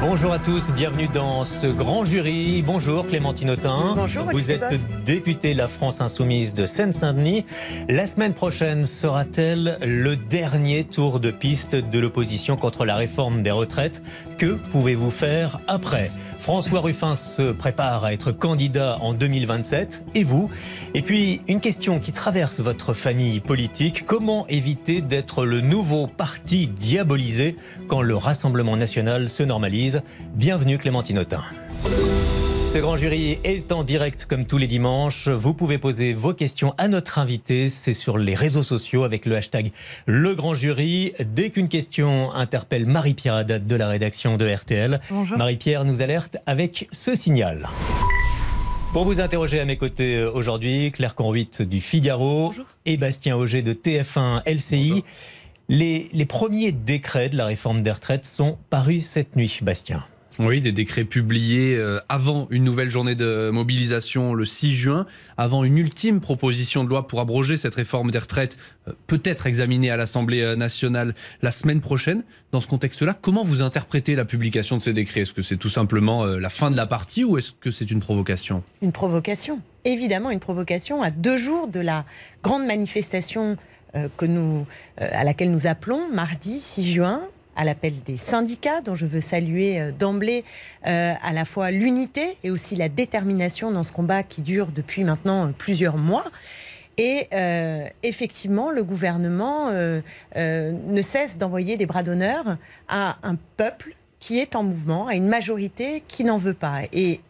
Bonjour à tous, bienvenue dans ce grand jury. Bonjour Clémentine Autain. Bonjour. Vous êtes députée de la France Insoumise de Seine-Saint-Denis. La semaine prochaine sera-t-elle le dernier tour de piste de l'opposition contre la réforme des retraites? Que pouvez-vous faire après? François Ruffin se prépare à être candidat en 2027. Et vous? Et puis, une question qui traverse votre famille politique. Comment éviter d'être le nouveau parti diabolisé quand le Rassemblement national se normalise? Bienvenue Clémentine Autain. Ce grand jury est en direct comme tous les dimanches. Vous pouvez poser vos questions à notre invité. C'est sur les réseaux sociaux avec le hashtag Le Grand Jury. Dès qu'une question interpelle Marie-Pierre Haddad de la rédaction de RTL, Marie-Pierre nous alerte avec ce signal. Pour vous interroger à mes côtés euh, aujourd'hui, Claire Conruit du Figaro et Bastien Auger de TF1 LCI. Les, les premiers décrets de la réforme des retraites sont parus cette nuit, Bastien. Oui, des décrets publiés euh, avant une nouvelle journée de mobilisation le 6 juin, avant une ultime proposition de loi pour abroger cette réforme des retraites, euh, peut-être examinée à l'Assemblée euh, nationale la semaine prochaine. Dans ce contexte-là, comment vous interprétez la publication de ces décrets? Est-ce que c'est tout simplement la fin de la partie ou est-ce que c'est une provocation? Une provocation, évidemment une provocation à deux jours de la grande manifestation que nous, à laquelle nous appelons mardi 6 juin à l'appel des syndicats, dont je veux saluer euh, d'emblée euh, à la fois l'unité et aussi la détermination dans ce combat qui dure depuis maintenant euh, plusieurs mois. Et effectivement, le gouvernement ne cesse d'envoyer des bras d'honneur à un peuple qui est en mouvement, à une majorité qui n'en veut pas. Et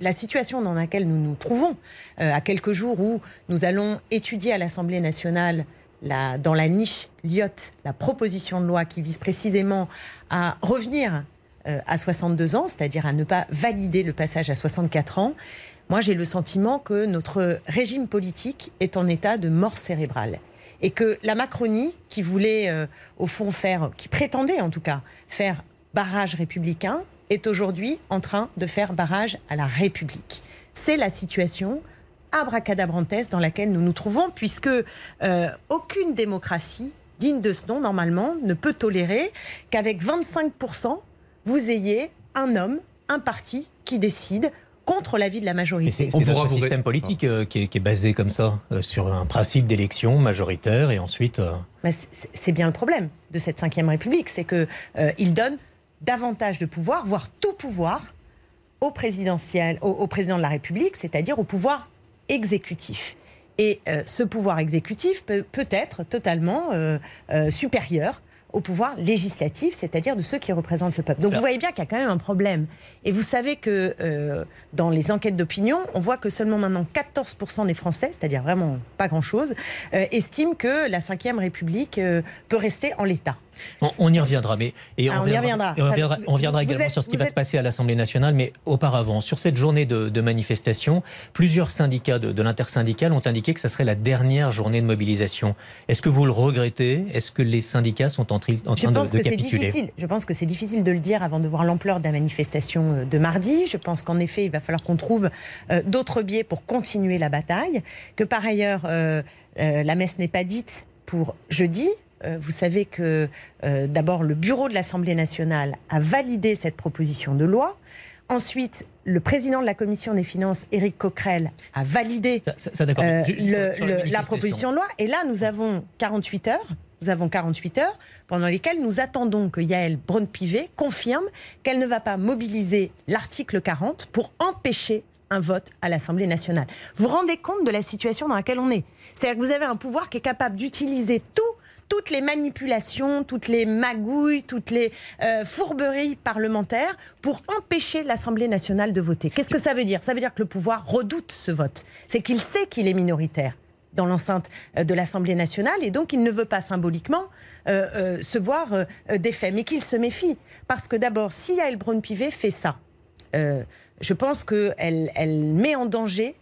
la situation dans laquelle nous nous trouvons, à quelques jours où nous allons étudier à l'Assemblée nationale dans la niche Lyotte, la proposition de loi qui vise précisément à revenir euh, à 62 ans, c'est-à-dire à ne pas valider le passage à 64 ans, moi j'ai le sentiment que notre régime politique est en état de mort cérébrale. Et que la Macronie, qui voulait euh, au fond faire, qui prétendait en tout cas faire barrage républicain, est aujourd'hui en train de faire barrage à la République. C'est la situation abracadabrantesque dans laquelle nous nous trouvons, puisque euh, aucune démocratie digne de ce nom, normalement, ne peut tolérer qu'avec 25%, vous ayez un homme, un parti qui décide contre l'avis de la majorité. C'est un système politique euh, qui, est, basé comme ça, euh, sur un principe d'élection majoritaire et ensuite... C'est bien le problème de cette Ve République, c'est qu'il donne davantage de pouvoir, voire tout pouvoir, au, présidentiel, au président de la République, c'est-à-dire au pouvoir exécutif. Et euh, ce pouvoir exécutif peut, peut être totalement euh, euh, supérieur au pouvoir législatif, c'est-à-dire de ceux qui représentent le peuple. Donc vous voyez bien qu'il y a quand même un problème. Et vous savez que dans les enquêtes d'opinion, on voit que seulement maintenant 14% des Français, c'est-à-dire vraiment pas grand-chose, estiment que la Ve République peut rester en l'état. On, y reviendra, mais et on, y reviendra. on reviendra, également sur ce qui va se passer à l'Assemblée nationale, mais auparavant, sur cette journée de, manifestation, plusieurs syndicats de, l'intersyndicale ont indiqué que ça serait la dernière journée de mobilisation. Est-ce que vous le regrettez? Est-ce que les syndicats sont en, train de, capituler? Je pense que c'est difficile de le dire avant de voir l'ampleur de la manifestation euh, de mardi. Je pense qu'en effet, il va falloir qu'on trouve euh, d'autres biais pour continuer la bataille. Que par ailleurs, euh, la messe n'est pas dite pour jeudi, vous savez que euh, d'abord le bureau de l'Assemblée nationale a validé cette proposition de loi. Ensuite, le président de la commission des finances, Éric Coquerel, a validé euh, la proposition de loi. Et là, nous avons 48 heures. Nous avons 48 heures pendant lesquelles nous attendons que Yael Braun-Pivet confirme qu'elle ne va pas mobiliser l'article 40 pour empêcher un vote à l'Assemblée nationale. Vous vous rendez compte de la situation dans laquelle on est? C'est-à-dire que vous avez un pouvoir qui est capable d'utiliser tout toutes les manipulations, toutes les magouilles, toutes les euh, fourberies parlementaires pour empêcher l'Assemblée nationale de voter. Qu'est-ce que ça veut dire? Ça veut dire que le pouvoir redoute ce vote. C'est qu'il sait qu'il est minoritaire dans l'enceinte euh, de l'Assemblée nationale et donc il ne veut pas symboliquement euh, se voir défait, mais qu'il se méfie. Parce que d'abord, si Yael Braun-Pivet fait ça, je pense qu'elle elle met en danger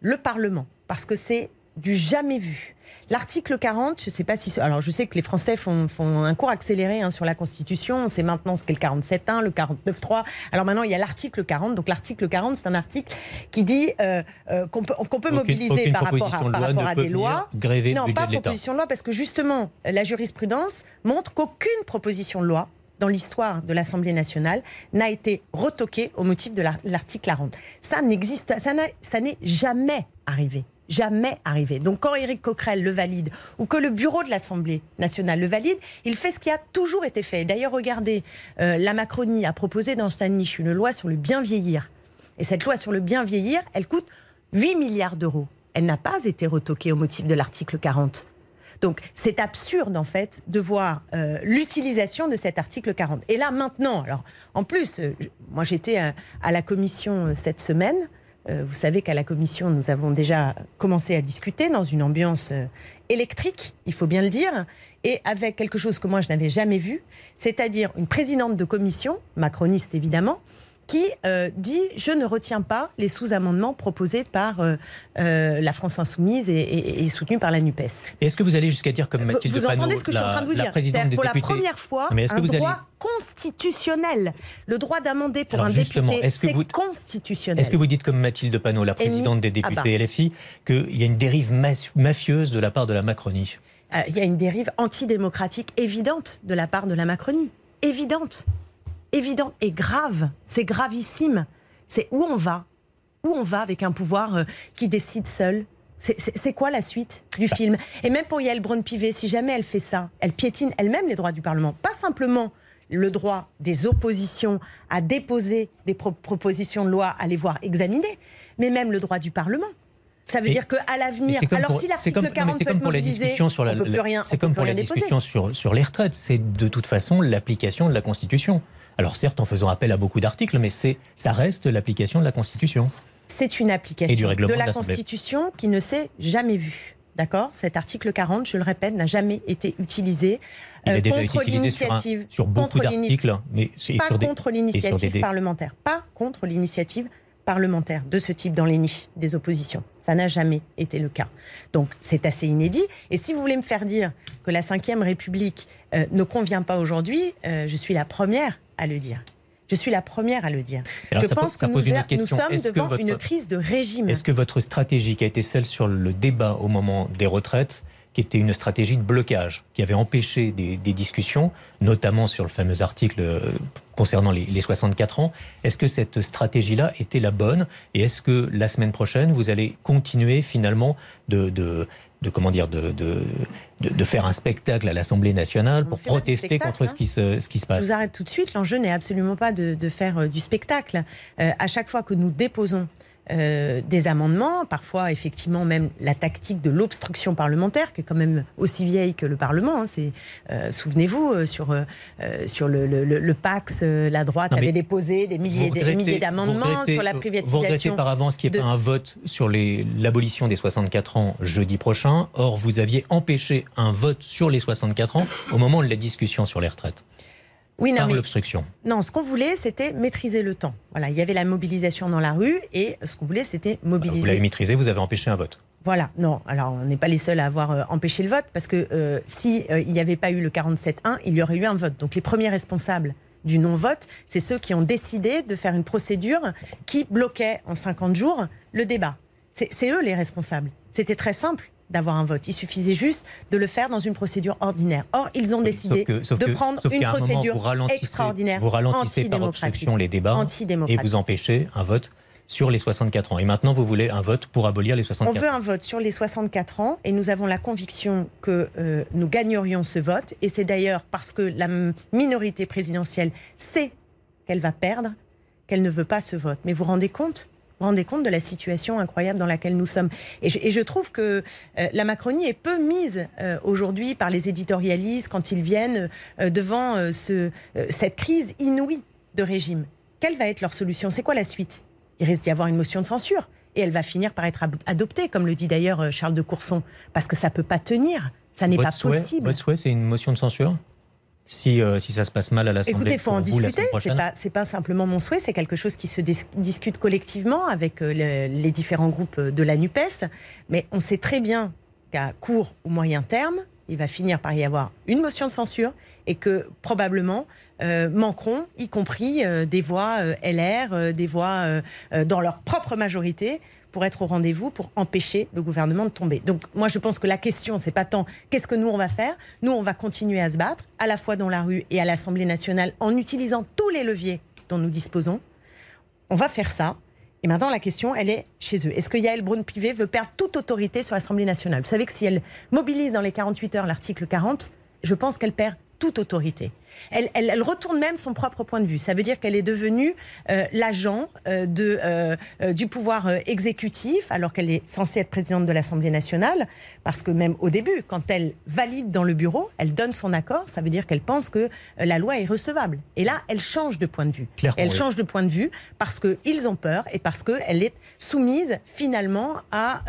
le Parlement, parce que c'est du jamais vu. L'article 40, je sais pas si. Alors, je sais que les Français font, font un cours accéléré hein, sur la Constitution. On sait maintenant ce qu'est le 47.1, le 49.3. Alors maintenant, il y a l'article 40. Donc, l'article 40, c'est un article qui dit euh, euh, qu'on peut, mobiliser par rapport à, par rapport à des lois. non, pas de proposition de loi, parce que justement, la jurisprudence montre qu'aucune proposition de loi dans l'histoire de l'Assemblée nationale n'a été retoquée au motif de l'article 40. Ça n'existe, ça n'est jamais arrivé jamais arrivé. Donc quand Éric Coquerel le valide ou que le bureau de l'Assemblée nationale le valide, il fait ce qui a toujours été fait. D'ailleurs, regardez, euh, la Macronie a proposé dans sa niche une loi sur le bien vieillir. Et cette loi sur le bien vieillir, elle coûte 8 milliards d'euros. Elle n'a pas été retoquée au motif de l'article 40. Donc c'est absurde en fait de voir euh, l'utilisation de cet article 40. Et là maintenant, alors en plus, euh, moi j'étais à, la commission cette semaine. Euh, vous savez qu'à la commission, nous avons déjà commencé à discuter dans une ambiance euh, électrique, il faut bien le dire, et avec quelque chose que moi je n'avais jamais vu, c'est-à-dire une présidente de commission, macroniste évidemment, qui euh, dit je ne retiens pas les sous-amendements proposés par euh, euh, la France insoumise et, soutenus par la Nupes. est-ce que vous allez jusqu'à dire comme Mathilde Vous, entendez ce que je suis en train de vous dire? Pour la première fois, un droit constitutionnel, le droit d'amender pour un député, c'est constitutionnel. Est-ce que vous dites comme Mathilde Panot, la présidente des ah députés bah. LFI, qu'il y a une dérive mafieuse de la part de la Macronie? Il y a une dérive antidémocratique évidente de la part de la Macronie, évidente évidente et grave. C'est gravissime. C'est où on va? Où on va avec un pouvoir euh, qui décide seul? C'est quoi la suite du film? Et même pour Yael Braun-Pivet, si jamais elle fait ça, elle piétine elle-même les droits du Parlement. Pas simplement le droit des oppositions à déposer des propositions de loi, à les voir examiner, mais même le droit du Parlement. Ça veut dire qu'à l'avenir, alors si l'article 40 peut être mobilisé, sur la, C'est comme pour la discussion sur, sur les retraites, c'est de toute façon l'application de la Constitution. Alors certes, en faisant appel à beaucoup d'articles, mais c'est, ça reste l'application de la Constitution. C'est une application de la Constitution qui ne s'est jamais vue. D'accord? Cet article 40, je le répète, n'a jamais été utilisé euh, contre l'initiative. Sur, beaucoup d'articles, mais pas sur contre l'initiative parlementaire. Pas contre l'initiative parlementaire de ce type dans les niches des oppositions. Ça n'a jamais été le cas. Donc c'est assez inédit. Et si vous voulez me faire dire que la Ve République euh, ne convient pas aujourd'hui, euh, je suis la première à le dire. Je suis la première à le dire. je pense que nous, nous, sommes devant une crise de régime. Est-ce que votre stratégie qui a été celle sur le débat au moment des retraites qui était une stratégie de blocage, qui avait empêché des, discussions, notamment sur le fameux article euh, concernant les, 64 ans. Est-ce que cette stratégie-là était la bonne? Et est-ce que la semaine prochaine, vous allez continuer finalement de, de, comment dire, de, de, faire un spectacle à l'Assemblée nationale pour protester contre ce, qui se, ce qui se passe? Je vous arrête tout de suite. L'enjeu n'est absolument pas de, faire euh, du spectacle. Euh, à chaque fois que nous déposons euh, des amendements, parfois effectivement même la tactique de l'obstruction parlementaire, qui est quand même aussi vieille que le Parlement. Hein, c'est, euh, souvenez-vous, euh, sur, sur le, le, Pax, la droite avait déposé des milliers, des milliers d'amendements sur la privatisation. Vous regrettez par avance qu'il n'y ait pas un vote sur l'abolition des 64 ans jeudi prochain. Or, vous aviez empêché un vote sur les 64 ans au moment de la discussion sur les retraites oui, non, l'obstruction. Non, ce qu'on voulait, c'était maîtriser le temps. Voilà, il y avait la mobilisation dans la rue et ce qu'on voulait, c'était mobiliser. Vous l'avez maîtrisé, vous avez empêché un vote. Voilà, non. Alors, on n'est pas les seuls à avoir euh, empêché le vote parce que euh, si euh, il n'y avait pas eu le 47-1, il y aurait eu un vote. Donc, les premiers responsables du non-vote, c'est ceux qui ont décidé de faire une procédure qui bloquait en 50 jours le débat. C'est eux les responsables. C'était très simple d'avoir un vote. Il suffisait juste de le faire dans une procédure ordinaire. Or, ils ont décidé de prendre une procédure extraordinaire, vous ralentissez par obstruction les débats et vous empêchez un vote sur les 64 ans. Et maintenant, vous voulez un vote pour abolir les 64 ans. On veut un vote sur les 64 ans et nous avons la conviction que euh, nous gagnerions ce vote. Et c'est d'ailleurs parce que la minorité présidentielle sait qu'elle va perdre qu'elle ne veut pas ce vote. Mais vous vous rendez compte vous rendez compte de la situation incroyable dans laquelle nous sommes. Et je, trouve que euh, la Macronie est peu mise euh, aujourd'hui par les éditorialistes quand ils viennent euh, devant ce, cette crise inouïe de régime. Quelle va être leur solution? C'est quoi la suite? Il risque d'y avoir une motion de censure. Et elle va finir par être adoptée, comme le dit d'ailleurs Charles de Courson, parce que ça ne peut pas tenir. Ça n'est pas possible. Votre souhait, c'est une motion de censure? Si, euh, si ça se passe mal à l'Assemblée Écoutez, il faut en discuter. C'est pas, pas simplement mon souhait, c'est quelque chose qui se discute collectivement avec euh, les différents groupes de la NUPES. Mais on sait très bien qu'à court ou moyen terme, il va finir par y avoir une motion de censure et que probablement euh, manqueront, y compris des voix LR, des voix dans leur propre majorité, pour être au rendez-vous, pour empêcher le gouvernement de tomber. Donc moi je pense que la question, c'est pas tant qu'est-ce que nous on va faire. Nous on va continuer à se battre, à la fois dans la rue et à l'Assemblée nationale, en utilisant tous les leviers dont nous disposons. On va faire ça. Et maintenant, la question, elle est chez eux. Est-ce que Yael Braun-Pivet veut perdre toute autorité sur l'Assemblée nationale? Vous savez que si elle mobilise dans les 48 heures l'article 40, je pense qu'elle perd toute autorité. Elle, retourne même son propre point de vue. Ça veut dire qu'elle est devenue euh, l'agent euh, de, euh, du pouvoir exécutif, alors qu'elle est censée être présidente de l'Assemblée nationale, parce que même au début, quand elle valide dans le bureau, elle donne son accord, ça veut dire qu'elle pense que la loi est recevable. Et là, elle change de point de vue. elle change de point de vue parce qu'ils ont peur et parce qu'elle est soumise finalement à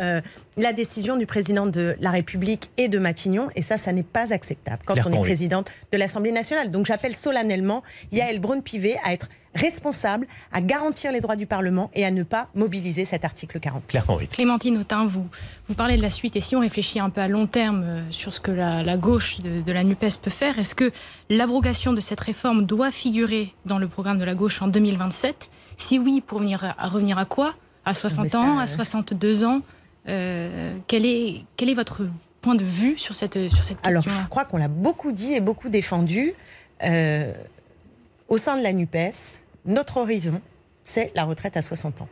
la décision du président de la République et de Matignon. Et ça, ça n'est pas acceptable quand on est présidente de l'Assemblée nationale. Donc j'appelle solennellement Yael Braun-Pivet à être responsable, à garantir les droits du Parlement et à ne pas mobiliser cet article 40. Clairement, oui. Clémentine Autain, vous, vous parlez de la suite et si on réfléchit un peu à long terme euh, sur ce que la, gauche de, la NUPES peut faire, est-ce que l'abrogation de cette réforme doit figurer dans le programme de la gauche en 2027 Si oui, pour venir à, revenir à quoi? À 60 ans À 62 ans? Euh, quel, est, quel est votre point de vue sur cette, sur cette question Alors, je crois qu'on l'a beaucoup dit et beaucoup défendu. Euh, au sein de la NUPES, notre horizon, c'est la retraite à 60 ans.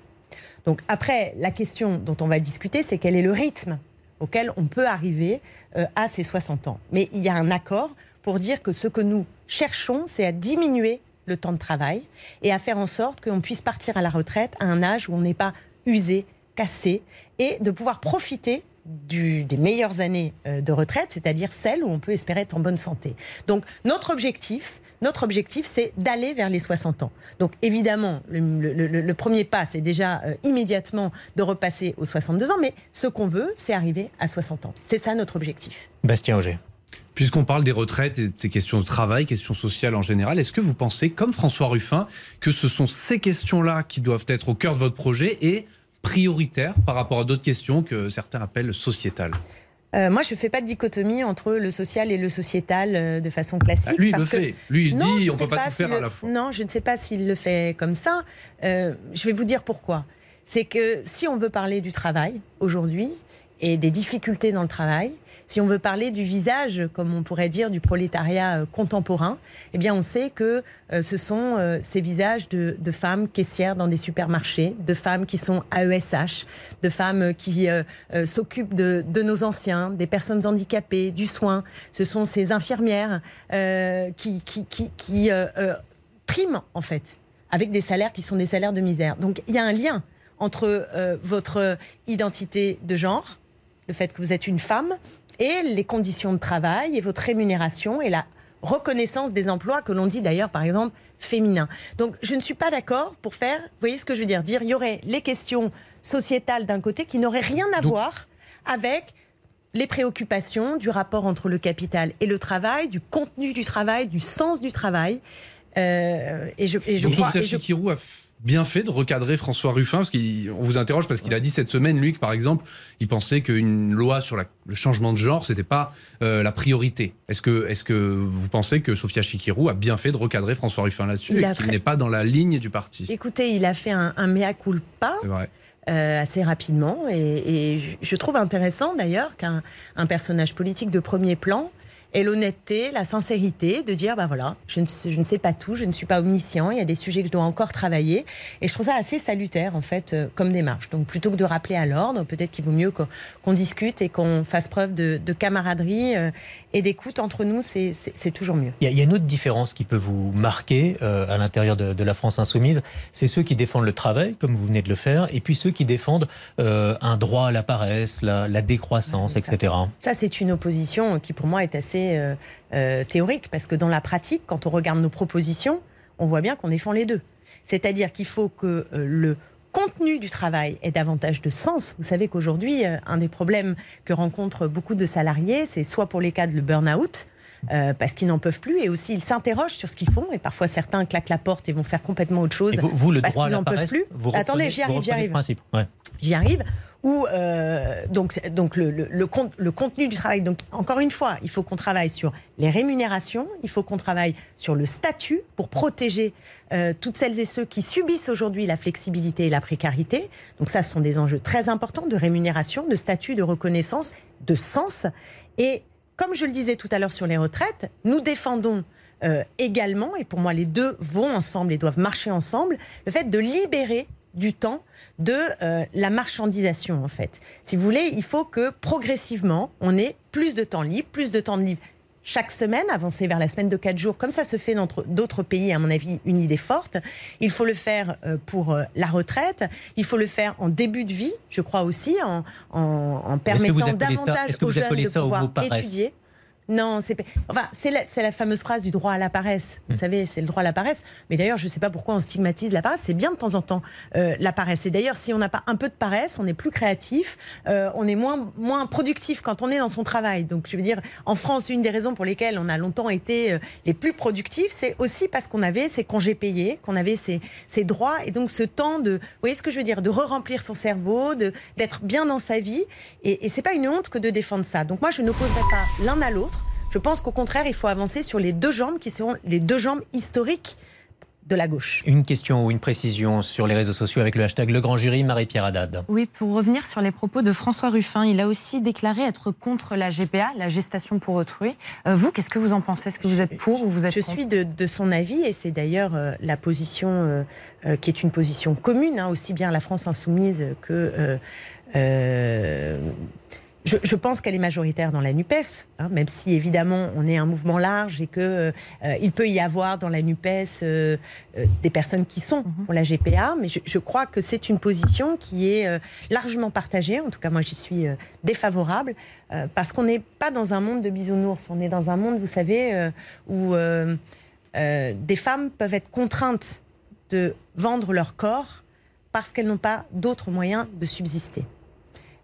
Donc après, la question dont on va discuter, c'est quel est le rythme auquel on peut arriver euh, à ces 60 ans. Mais il y a un accord pour dire que ce que nous cherchons, c'est à diminuer le temps de travail et à faire en sorte qu'on puisse partir à la retraite à un âge où on n'est pas usé, cassé, et de pouvoir profiter des meilleures années euh, de retraite, c'est-à-dire celles où on peut espérer être en bonne santé. Donc notre objectif, notre objectif, c'est d'aller vers les 60 ans. Donc évidemment, le, premier pas, c'est déjà euh, immédiatement de repasser aux 62 ans, mais ce qu'on veut, c'est arriver à 60 ans. C'est ça notre objectif. Bastien Auger. Puisqu'on parle des retraites et de ces questions de travail, questions sociales en général, est-ce que vous pensez, comme François Ruffin, que ce sont ces questions-là qui doivent être au cœur de votre projet et prioritaire par rapport à d'autres questions que certains appellent sociétales euh, moi, je ne fais pas de dichottomie entre le social et le sociétal euh, de façon classique. Ah, lui, il le fait. Lui, il dit on ne peut pas, tout faire à la fois. Non, je ne sais pas s'il le fait comme ça. Euh, je vais vous dire pourquoi. C'est que si on veut parler du travail aujourd'hui et des difficultés dans le travail, si on veut parler du visage, comme on pourrait dire, du prolétariat euh, contemporain, eh bien, on sait que euh, ce sont euh, ces visages de, femmes caissières dans des supermarchés, de femmes qui sont AESH, de femmes qui s'occupent de, nos anciens, des personnes handicapées, du soin. Ce sont ces infirmières qui, qui, qui triment, en fait, avec des salaires qui sont des salaires de misère. Donc, il y a un lien entre votre identité de genre, le fait que vous êtes une femme, et les conditions de travail et votre rémunération et la reconnaissance des emplois que l'on dit d'ailleurs par exemple féminins. Donc je ne suis pas d'accord pour faire, vous voyez ce que je veux dire, dire il y aurait les questions sociétales d'un côté qui n'auraient rien à voir avec les préoccupations du rapport entre le capital et le travail, du contenu du travail, du sens du travail. Euh, et je, et je Donc, crois, a bien fait de recadrer François Ruffin Parce qu'on vous interroge parce qu'il a dit cette semaine, lui, que par exemple, il pensait qu'une loi sur le changement de genre, c'était pas euh, la priorité. Est-ce que, est que vous pensez que Sophia Chikirou a bien fait de recadrer François Ruffin là-dessus et qu'il n'est pas dans la ligne du parti? Écoutez, il a fait un, mea culpa. Euh, assez rapidement. Et, je trouve intéressant d'ailleurs qu'un personnage politique de premier plan et l'honnêteté, la sincérité de dire, ben voilà, je ne, je ne, sais pas tout, je ne suis pas omniscient, il y a des sujets que je dois encore travailler. Et je trouve ça assez salutaire, en fait, euh, comme démarche. Donc plutôt que de rappeler à l'ordre, peut-être qu'il vaut mieux qu'on discute et qu'on fasse preuve de, camaraderie euh, et d'écoute entre nous, c'est toujours mieux. Il y, a une autre différence qui peut vous marquer euh, à l'intérieur de, la France insoumise, c'est ceux qui défendent le travail, comme vous venez de le faire, et puis ceux qui défendent un droit à la paresse, la, la décroissance, etc. Ça, c'est une opposition qui, pour moi, est assez euh, euh, théorique, parce que dans la pratique, quand on regarde nos propositions, on voit bien qu'on défend les deux. C'est-à-dire qu'il faut que euh, le contenu du travail ait davantage de sens. Vous savez qu'aujourd'hui, un des problèmes que rencontrent beaucoup de salariés, c'est soit pour les cas de le burn-out, euh, parce qu'ils n'en peuvent plus et aussi ils s'interrogent sur ce qu'ils font et parfois certains claquent la porte et vont faire complètement autre chose. Et vous, vous, le parce droit à qu'ils la n'en peuvent paresse, plus. vous Attendez, j'y arrive, j'y arrive. Ouais. J'y arrive. Où euh, donc donc le, le, le, con- le contenu du travail. Donc encore une fois, il faut qu'on travaille sur les rémunérations, il faut qu'on travaille sur le statut pour protéger euh, toutes celles et ceux qui subissent aujourd'hui la flexibilité et la précarité. Donc ça, ce sont des enjeux très importants de rémunération, de statut, de reconnaissance, de sens. Et comme je le disais tout à l'heure sur les retraites, nous défendons euh, également, et pour moi les deux vont ensemble et doivent marcher ensemble, le fait de libérer du temps de euh, la marchandisation en fait. Si vous voulez, il faut que progressivement on ait plus de temps libre, plus de temps de libre chaque semaine, avancer vers la semaine de 4 jours, comme ça se fait dans d'autres pays, à mon avis, une idée forte. Il faut le faire euh, pour euh, la retraite, il faut le faire en début de vie, je crois aussi, en, en, en permettant ça- davantage que aux jeunes de ça pouvoir étudier. Non, c'est enfin c'est la, fameuse phrase du droit à la paresse. Vous savez, c'est le droit à la paresse. Mais d'ailleurs, je ne sais pas pourquoi on stigmatise la paresse. C'est bien de temps en temps euh, la paresse. Et d'ailleurs, si on n'a pas un peu de paresse, on est plus créatif, euh, on est moins moins productif quand on est dans son travail. Donc, je veux dire, en France, une des raisons pour lesquelles on a longtemps été euh, les plus productifs, c'est aussi parce qu'on avait ces congés payés, qu'on avait ces, ces droits et donc ce temps de, vous voyez ce que je veux dire, de re-remplir son cerveau, de d'être bien dans sa vie. Et, et c'est pas une honte que de défendre ça. Donc moi, je n'opposerai pas l'un à l'autre. Je pense qu'au contraire, il faut avancer sur les deux jambes qui seront les deux jambes historiques de la gauche. Une question ou une précision sur les réseaux sociaux avec le hashtag Le Grand Jury, Marie-Pierre Haddad. Oui, pour revenir sur les propos de François Ruffin, il a aussi déclaré être contre la GPA, la gestation pour autrui. Euh, vous, qu'est-ce que vous en pensez? Est-ce que vous êtes pour ou vous êtes Je contre? suis de, de son avis et c'est d'ailleurs euh, la position euh, euh, qui est une position commune, hein, aussi bien la France insoumise que. euh, euh, je, je pense qu'elle est majoritaire dans la NUPES, hein, même si évidemment on est un mouvement large et que euh, il peut y avoir dans la NUPES euh, euh, des personnes qui sont pour la GPA, mais je, je crois que c'est une position qui est largement partagée. En tout cas, moi, j'y suis défavorable parce qu'on n'est pas dans un monde de bisounours. On est dans un monde, vous savez, où des femmes peuvent être contraintes de vendre leur corps parce qu'elles n'ont pas d'autres moyens de subsister.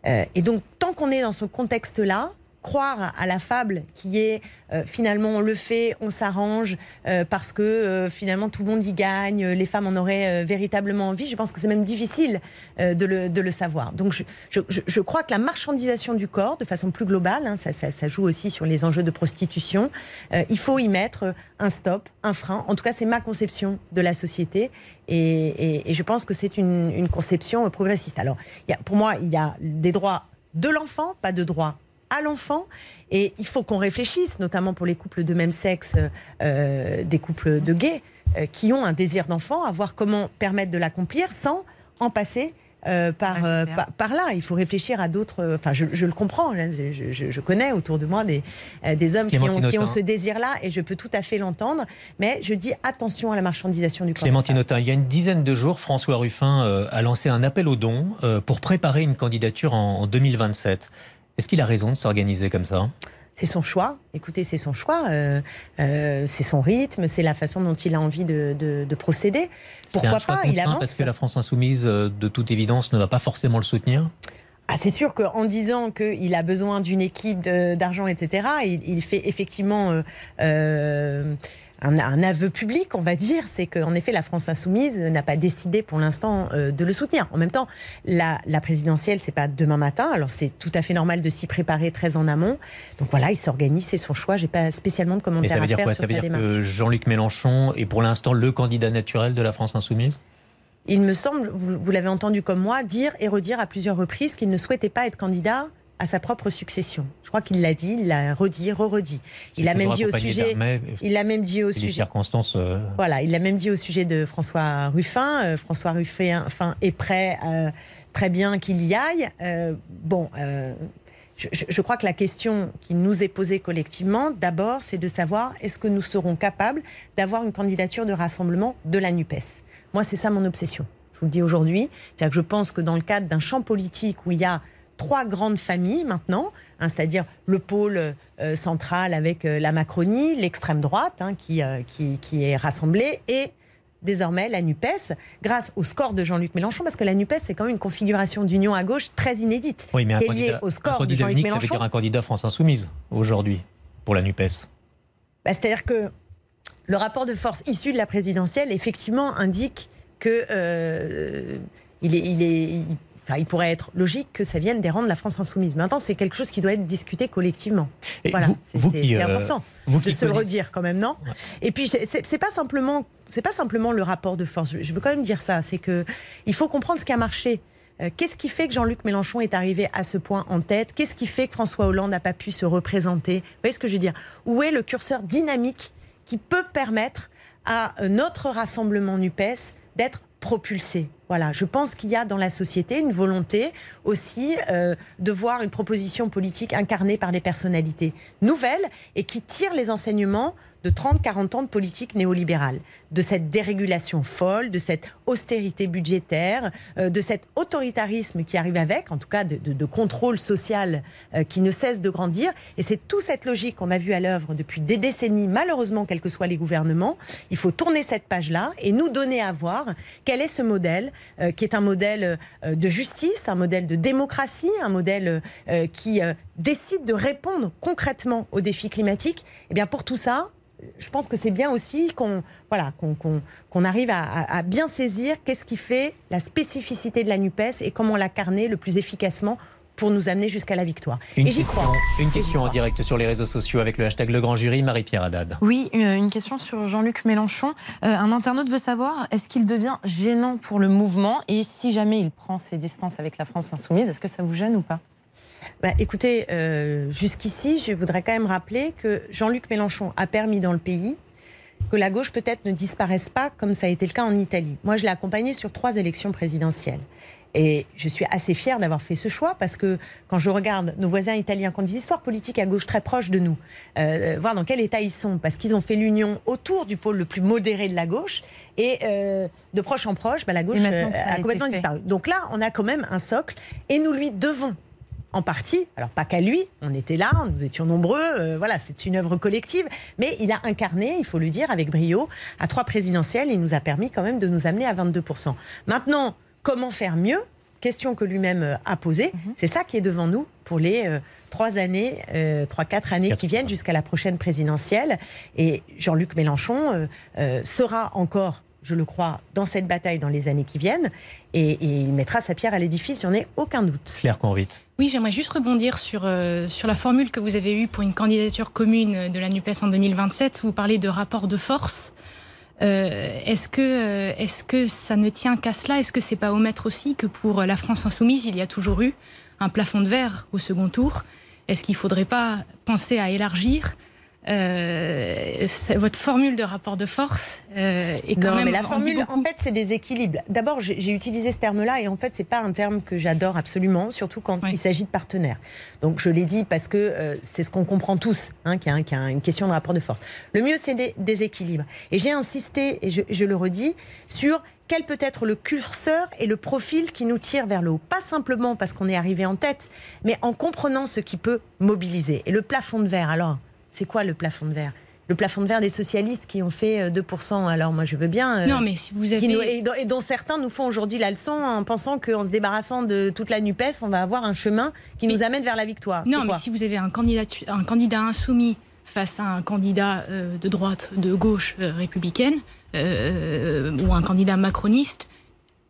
Et donc, tant qu'on est dans ce contexte-là, croire à la fable qui est euh, finalement on le fait, on s'arrange euh, parce que euh, finalement tout le monde y gagne, les femmes en auraient véritablement envie. Je pense que c'est même difficile de, le, de le savoir. Donc je, je- je- crois que la marchandisation du corps, de façon plus globale, hein, ça, ça- ça joue aussi sur les enjeux de prostitution, il faut y mettre un stop, un frein. En tout cas, c'est ma conception de la société et, et- je pense que c'est une, conception progressiste. Alors, pour moi, il y a des droits de l'enfant, pas de droits à l'enfant. Et il faut qu'on réfléchisse, notamment pour les couples de même sexe, euh, des couples de gays, euh, qui ont un désir d'enfant, à voir comment permettre de l'accomplir sans en passer. Euh, par, La euh, par, par là, il faut réfléchir à d'autres. euh, Enfin, je, je le comprends. hein, je, je- je connais autour de moi des, des hommes qui ont, qui ce désir-là, et je peux tout à fait l'entendre. Mais je dis attention à la marchandisation du corps. Clémentine. Autain, il y a une dizaine de jours, François Ruffin a lancé un appel aux dons pour préparer une candidature en, en 2027. Est-ce qu'il a raison de s'organiser comme ça? C'est son choix. Écoutez, c'est son choix. euh, euh, c'est son rythme. C'est la façon dont il a envie de, de- de procéder. Un Pourquoi choix pas? Il avance. Parce que la France insoumise, euh, de toute évidence, ne va pas forcément le soutenir. Ah, c'est sûr qu'en disant qu'il a besoin d'une équipe d'argent, etc., il, il fait effectivement euh, euh, un, un aveu public, on va dire. C'est qu'en effet, la France insoumise n'a pas décidé pour l'instant euh, de le soutenir. En même temps, la, la présidentielle, c'est pas demain matin. Alors c'est tout à fait normal de s'y préparer très en amont. Donc voilà, il s'organise, c'est son choix. J'ai pas spécialement de commentaires ça veut à dire faire quoi? sur Ça veut dire que Jean-Luc Mélenchon est pour l'instant le candidat naturel de la France insoumise? Il me semble, vous, vous l'avez entendu comme moi, dire et redire à plusieurs reprises qu'il ne souhaitait pas être candidat à sa propre succession. Je crois qu'il l'a dit, il l'a redit, re-redit. Il a même dit au sujet. d'armées, Il a même dit au les sujet. circonstances. euh, Voilà, il l'a même dit au sujet de François Ruffin. Euh, François Ruffin enfin, est prêt, euh, très bien qu'il y aille. Euh, bon, euh, je, je- je crois que la question qui nous est posée collectivement, d'abord, c'est de savoir est-ce que nous serons capables d'avoir une candidature de rassemblement de la NUPES Moi, c'est ça mon obsession. Je vous le dis aujourd'hui. C'est-à-dire que je pense que dans le cadre d'un champ politique où il y a trois grandes familles maintenant, hein, c'est-à-dire le pôle euh, central avec euh, la Macronie, l'extrême droite hein, qui, euh, qui, qui est rassemblée, et désormais la NUPES, grâce au score de Jean-Luc Mélenchon, parce que la NUPES, c'est quand même une configuration d'union à gauche très inédite, Oui, mais un qui est liée au un score de candidat Jean-Luc unique, ça veut Mélenchon. dire un candidat France insoumise aujourd'hui pour la NUPES. bah, C'est-à-dire que le rapport de force issu de la présidentielle, effectivement, indique que euh, il est, il est Enfin, il pourrait être logique que ça vienne des rangs de la France insoumise. Maintenant, c'est quelque chose qui doit être discuté collectivement. voilà, c'est euh, important de se le redire quand même, non Et puis, c'est pas simplement, c'est pas simplement le rapport de force. Je veux quand même dire ça. C'est que il faut comprendre ce qui a marché. Euh, qu'est-ce qui fait que Jean-Luc Mélenchon est arrivé à ce point en tête? Qu'est-ce qui fait que François Hollande n'a pas pu se représenter? Vous voyez ce que je veux dire? Où est le curseur dynamique qui peut permettre à notre rassemblement NUPES d'être propulsé. Voilà, je pense qu'il y a dans la société une volonté aussi euh, de voir une proposition politique incarnée par des personnalités nouvelles et qui tirent les enseignements de 30-40 ans de politique néolibérale, de cette dérégulation folle, de cette austérité budgétaire, euh, de cet autoritarisme qui arrive avec, en tout cas de, contrôle social euh, qui ne cesse de grandir. Et c'est toute cette logique qu'on a vue à l'œuvre depuis des décennies, malheureusement, quels que soient les gouvernements. Il faut tourner cette page-là et nous donner à voir quel est ce modèle, euh, qui est un modèle de justice, un modèle de démocratie, un modèle qui décide de répondre concrètement aux défis climatiques. Et eh bien pour tout ça, je pense que c'est bien aussi qu'on voilà, qu'on arrive à, bien saisir qu'est-ce qui fait la spécificité de la NUPES et comment l'incarner le plus efficacement pour nous amener jusqu'à la victoire. Une question, crois. Une question en direct sur les réseaux sociaux avec le hashtag Le Grand Jury, Marie-Pierre Haddad. Oui, euh, une question sur Jean-Luc Mélenchon. Euh, un internaute veut savoir, est-ce qu'il devient gênant pour le mouvement Et si jamais il prend ses distances avec la France insoumise, est-ce que ça vous gêne ou pas? Bah, écoutez, euh, jusqu'ici, je voudrais quand même rappeler que Jean-Luc Mélenchon a permis dans le pays que la gauche peut-être ne disparaisse pas comme ça a été le cas en Italie. Moi, je l'ai accompagné sur trois élections présidentielles. Et je suis assez fière d'avoir fait ce choix parce que quand je regarde nos voisins italiens qui ont des histoires politiques à gauche très proches de nous, euh, voir dans quel état ils sont, parce qu'ils ont fait l'union autour du pôle le plus modéré de la gauche, et euh, de proche en proche, bah, la gauche a complètement disparu. Donc là, on a quand même un socle, et nous lui devons en partie, alors pas qu'à lui, on était là, nous étions nombreux, euh, voilà, c'est une œuvre collective, mais il a incarné, il faut le dire, avec brio, à trois présidentielles, il nous a permis quand même de nous amener à 22%. Maintenant, comment faire mieux? Question que lui-même euh, a posée, mhm. c'est ça qui est devant nous pour les euh, trois années, trois, quatre années qui viennent jusqu'à la prochaine présidentielle. Et Jean-Luc Mélenchon sera encore je le crois, dans cette bataille dans les années qui viennent. Et, il mettra sa pierre à l'édifice, il n'y en a aucun doute. Claire Convite. Oui, j'aimerais juste rebondir sur, euh, sur la formule que vous avez eue pour une candidature commune de la NUPES en 2027. Vous parlez de rapport de force. Euh, est-ce que, euh, est que ça ne tient qu'à cela? Est-ce que c'est pas omettre aussi que pour la France insoumise, il y a toujours eu un plafond de verre au second tour? Est-ce qu'il ne faudrait pas penser à élargir euh, votre formule de rapport de force euh, est quand non, même. Mais la formule, en fait, c'est des équilibres. D'abord, j'ai utilisé ce terme-là et en fait, c'est pas un terme que j'adore absolument, surtout quand il s'agit de partenaires. Donc, je l'ai dit parce que euh, c'est ce qu'on comprend tous, hein, qu'il y, a une question de rapport de force. Le mieux, c'est des, équilibres. Et j'ai insisté, et je, je le redis, sur quel peut être le curseur et le profil qui nous tire vers le haut. Pas simplement parce qu'on est arrivé en tête, mais en comprenant ce qui peut mobiliser. Et le plafond de verre, alors, c'est quoi le plafond de verre? Le plafond de verre des socialistes qui ont fait 2%. Euh, Alors moi, je veux bien. Euh, non, mais si vous avez... et, dont, certains nous font aujourd'hui la leçon en pensant qu'en se débarrassant de toute la NUPES, on va avoir un chemin qui nous amène vers la victoire. Non, mais si vous avez un candidat, un candidat insoumis face à un candidat euh, de droite, de gauche républicaine, ou un candidat macroniste,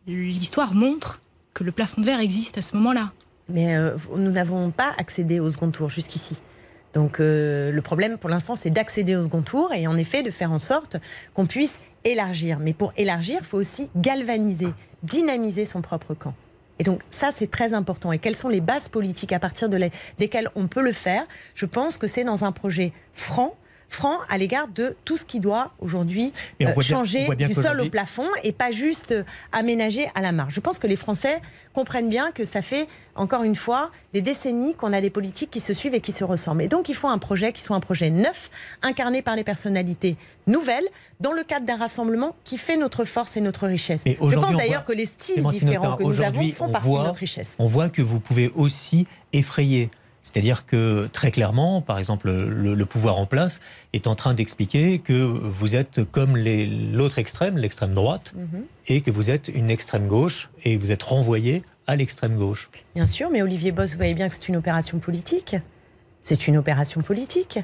l'histoire montre que le plafond de verre existe à ce moment-là. Mais nous n'avons pas accédé au second tour jusqu'ici. Donc euh, le problème pour l'instant, c'est d'accéder au second tour et en effet de faire en sorte qu'on puisse élargir. Mais pour élargir, il faut aussi galvaniser, dynamiser son propre camp. Et donc ça, c'est très important. Et quelles sont les bases politiques à partir de desquelles on peut le faire? Je pense que c'est dans un projet franc, franc à l'égard de tout ce qui doit aujourd'hui euh, changer du sol au plafond et pas juste euh, aménager à la marge. Je pense que les Français comprennent bien que ça fait, encore une fois, des décennies qu'on a des politiques qui se suivent et qui se ressemblent. Et donc il faut un projet qui soit un projet neuf, incarné par des personnalités nouvelles, dans le cadre d'un rassemblement qui fait notre force et notre richesse. Je pense d'ailleurs que les styles différents que nous avons font partie de notre richesse. On voit que vous pouvez aussi effrayer c'est-à-dire que très clairement, par exemple, le, pouvoir en place est en train d'expliquer que vous êtes comme l'autre extrême, l'extrême droite, mhm. et que vous êtes une extrême gauche, et vous êtes renvoyé à l'extrême gauche. Bien sûr, mais Olivier Boss, vous voyez bien que c'est une opération politique. C'est une opération politique.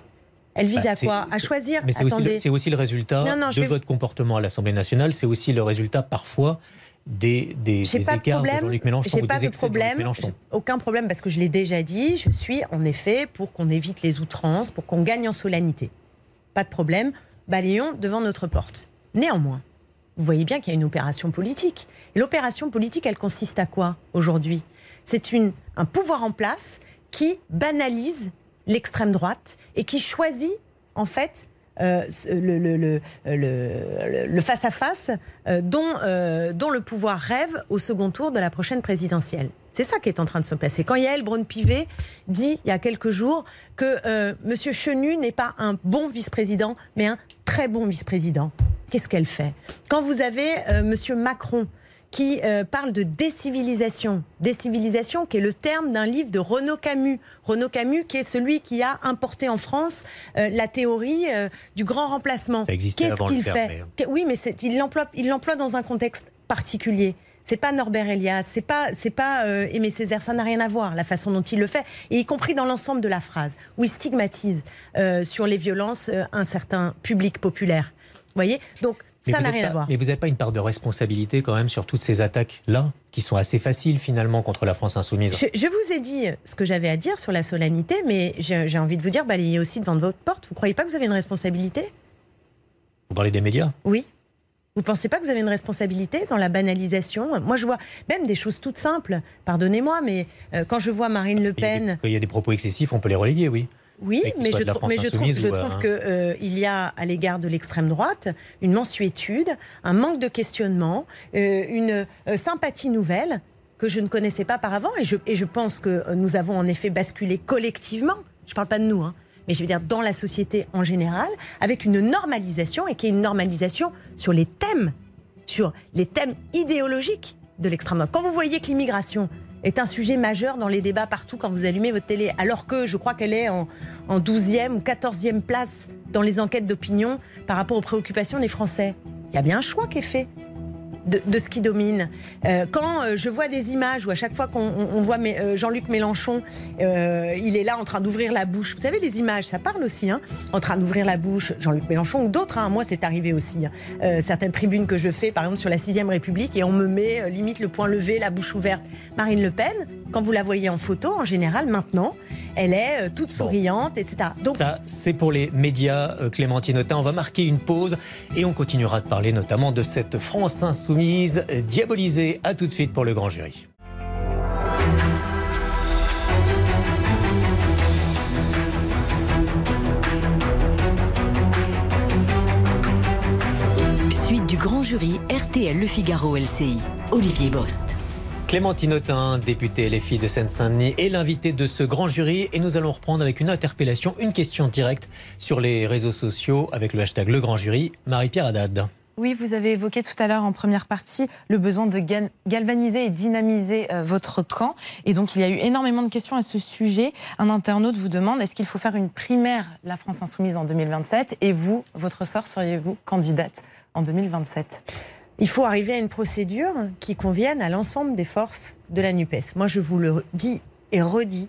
Elle vise Bah, à quoi? À choisir. Mais c'est aussi, Attendez. le- c'est aussi le résultat Non, non, je de vais- votre comportement à l'Assemblée nationale. C'est aussi le résultat parfois des, des, J'ai des pas de écarts de problème. Jean-Luc Mélenchon ou pas des de problème. Mélenchon. Aucun problème parce que je l'ai déjà dit. Je suis en effet pour qu'on évite les outrances, pour qu'on gagne en solennité. Pas de problème. Balayons devant notre porte. Néanmoins, vous voyez bien qu'il y a une opération politique. Et l'opération politique, elle consiste à quoi aujourd'hui? C'est un pouvoir en place qui banalise l'extrême droite et qui choisit en fait euh, le, le face-à-face euh, dont, euh, dont le pouvoir rêve au second tour de la prochaine présidentielle. C'est ça qui est en train de se passer. Quand Yael Braun-Pivet dit il y a quelques jours que euh, M. Chenu n'est pas un bon vice-président, mais un très bon vice-président, qu'est-ce qu'elle fait? Quand vous avez euh, M. Macron qui euh, parle de décivilisation. Décivilisation qui est le terme d'un livre de Renaud Camus. Renaud Camus qui est celui qui a importé en France euh, la théorie euh, du grand remplacement. Qu'est-ce qu'il fait mais- Oui, mais il l'emploie il l'emploie dans un contexte particulier. C'est pas Norbert Elias, c'est pas c'est pas euh, Aimé Césaire, ça n'a rien à voir la façon dont il le fait, et y compris dans l'ensemble de la phrase où il stigmatise euh, sur les violences euh, un certain public populaire. Vous voyez, donc Mais ça n'a rien pas- à voir. Mais vous n'avez pas une part de responsabilité quand même sur toutes ces attaques-là, qui sont assez faciles finalement contre la France insoumise Je, je vous ai dit ce que j'avais à dire sur la solennité, mais j'ai envie de vous dire, balayez aussi devant votre porte. Vous croyez pas que vous avez une responsabilité? Vous parlez des médias? Oui. Vous pensez pas que vous avez une responsabilité dans la banalisation? Moi, je vois même des choses toutes simples. Pardonnez-moi, mais euh, quand je vois Marine Le Il y a des- Pen, il y a des propos excessifs, on peut les relayer, oui. Oui, Mais qu'il je, mais trouve, je euh, que euh, y a à l'égard de l'extrême droite une mensuétude, un manque de questionnement, euh, une euh, sympathie nouvelle que je ne connaissais pas par avant, et je, et je pense que nous avons en effet basculé collectivement. Je ne parle pas de nous, hein, mais je veux dire dans la société en général, avec une normalisation et qui est une normalisation sur les thèmes, sur les thèmes idéologiques de l'extrême droite. Quand vous voyez que l'immigration est un sujet majeur dans les débats partout quand vous allumez votre télé, alors que je crois qu'elle est en, en 12e ou 14e place dans les enquêtes d'opinion par rapport aux préoccupations des Français. Il y a bien un choix qui est fait. De, ce qui domine. Euh, quand euh, je vois des images où à chaque fois qu'on on- on voit euh, Jean-Luc Mélenchon, il est là en train d'ouvrir la bouche. Vous savez, les images, ça parle aussi. Hein, en train d'ouvrir la bouche, Jean-Luc Mélenchon ou d'autres. hein, moi, c'est arrivé aussi. hein. Certaines tribunes que je fais, par exemple sur la 6ème République, et on me met limite le poing levé, la bouche ouverte. Marine Le Pen, quand vous la voyez en photo, en général, maintenant, elle est euh, toute souriante, etc. Donc, Ça, c'est pour les médias, euh, Clémentine Autain. On va marquer une pause et on continuera de parler notamment de cette France insoumise euh, diabolisée. À tout de suite pour le grand jury. Suite du grand jury RTL Le Figaro LCI. Olivier Bost. Clémentine Autain, députée LFI de Seine-Saint-Denis, est l'invitée de ce grand jury et nous allons reprendre avec une interpellation, une question directe sur les réseaux sociaux avec le hashtag Le Grand Jury. Marie-Pierre Haddad. Oui, vous avez évoqué tout à l'heure en première partie le besoin de gal- galvaniser et dynamiser euh, votre camp. Et donc, il y a eu énormément de questions à ce sujet. Un internaute vous demande est-ce qu'il faut faire une primaire La France Insoumise en 2027 Et vous, votre sort, seriez-vous candidate en 2027 Il faut arriver à une procédure qui convienne à l'ensemble des forces de la NUPES. Moi, je vous le dis et redis,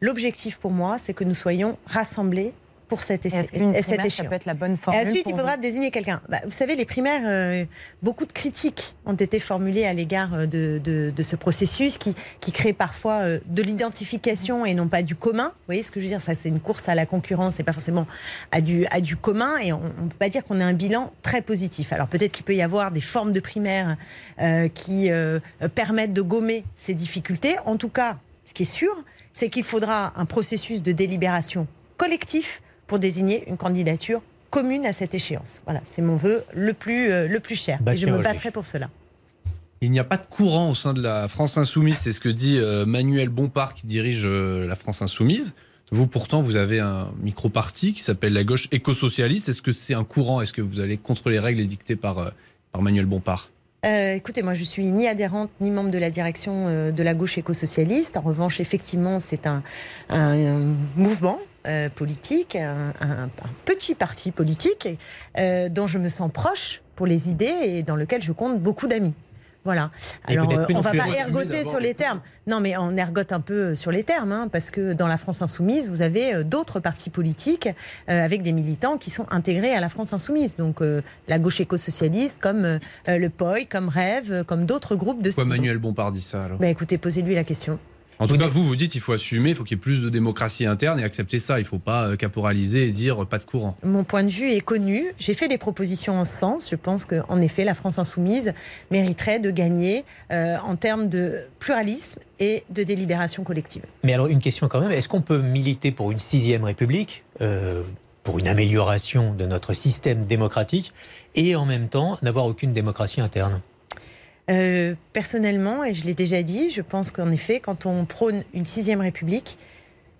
l'objectif pour moi, c'est que nous soyons rassemblés pour cette, Et Est-ce qu'une cette primaire, ça échéance. peut être la bonne Et formule ensuite, il faudra vous désigner quelqu'un. Bah, vous savez, les primaires, euh, beaucoup de critiques ont été formulées à l'égard euh, de, de- de ce processus qui, qui crée parfois euh, de l'identification et non pas du commun. Vous voyez ce que je veux dire? Ça, c'est une course à la concurrence et pas forcément à du, à du commun. Et on ne peut pas dire qu'on a un bilan très positif. Alors peut-être qu'il peut y avoir des formes de primaires euh, qui permettent de gommer ces difficultés. En tout cas, ce qui est sûr, c'est qu'il faudra un processus de délibération collectif pour désigner une candidature commune à cette échéance. Voilà, c'est mon vœu le plus, euh, le plus cher. Et je me battrai pour cela. Il n'y a pas de courant au sein de la France insoumise, c'est ce que dit euh, Manuel Bompard qui dirige euh, la France insoumise. Vous pourtant, vous avez un micro-parti qui s'appelle la gauche éco-socialiste. Est-ce que c'est un courant? Est-ce que vous allez contre les règles édictées par, euh, par Manuel Bompard? Euh, écoutez, moi, je suis ni adhérente ni membre de la direction euh, de la gauche éco-socialiste. En revanche, effectivement, c'est un, un, un mouvement euh, politique, un, un- un petit parti politique euh, dont je me sens proche pour les idées et dans lequel je compte beaucoup d'amis. Voilà. Alors, euh, on ne va pas ergoter sur les termes. Non, mais on ergote un peu sur les termes, hein, parce que dans la France insoumise, vous avez euh, d'autres partis politiques avec des militants qui sont intégrés à la France insoumise. Donc, la gauche éco-socialiste, comme le POI, comme Rêve, comme d'autres groupes de. Pourquoi Manuel Bompard dit ça alors? Bah, Écoutez, posez-lui la question. En tout cas, vous, vous dites qu'il faut assumer, il faut qu'il y ait plus de démocratie interne et accepter ça. Il ne faut pas euh, caporaliser et dire euh, pas de courant. Mon point de vue est connu. J'ai fait des propositions en ce sens. Je pense qu'en effet, la France insoumise mériterait de gagner euh, en termes de pluralisme et de délibération collective. Mais alors, une question quand même. Est-ce qu'on peut militer pour une sixième République pour une amélioration de notre système démocratique et en même temps n'avoir aucune démocratie interne? Euh, personnellement, et je l'ai déjà dit, je pense qu'en effet, quand on prône une sixième république,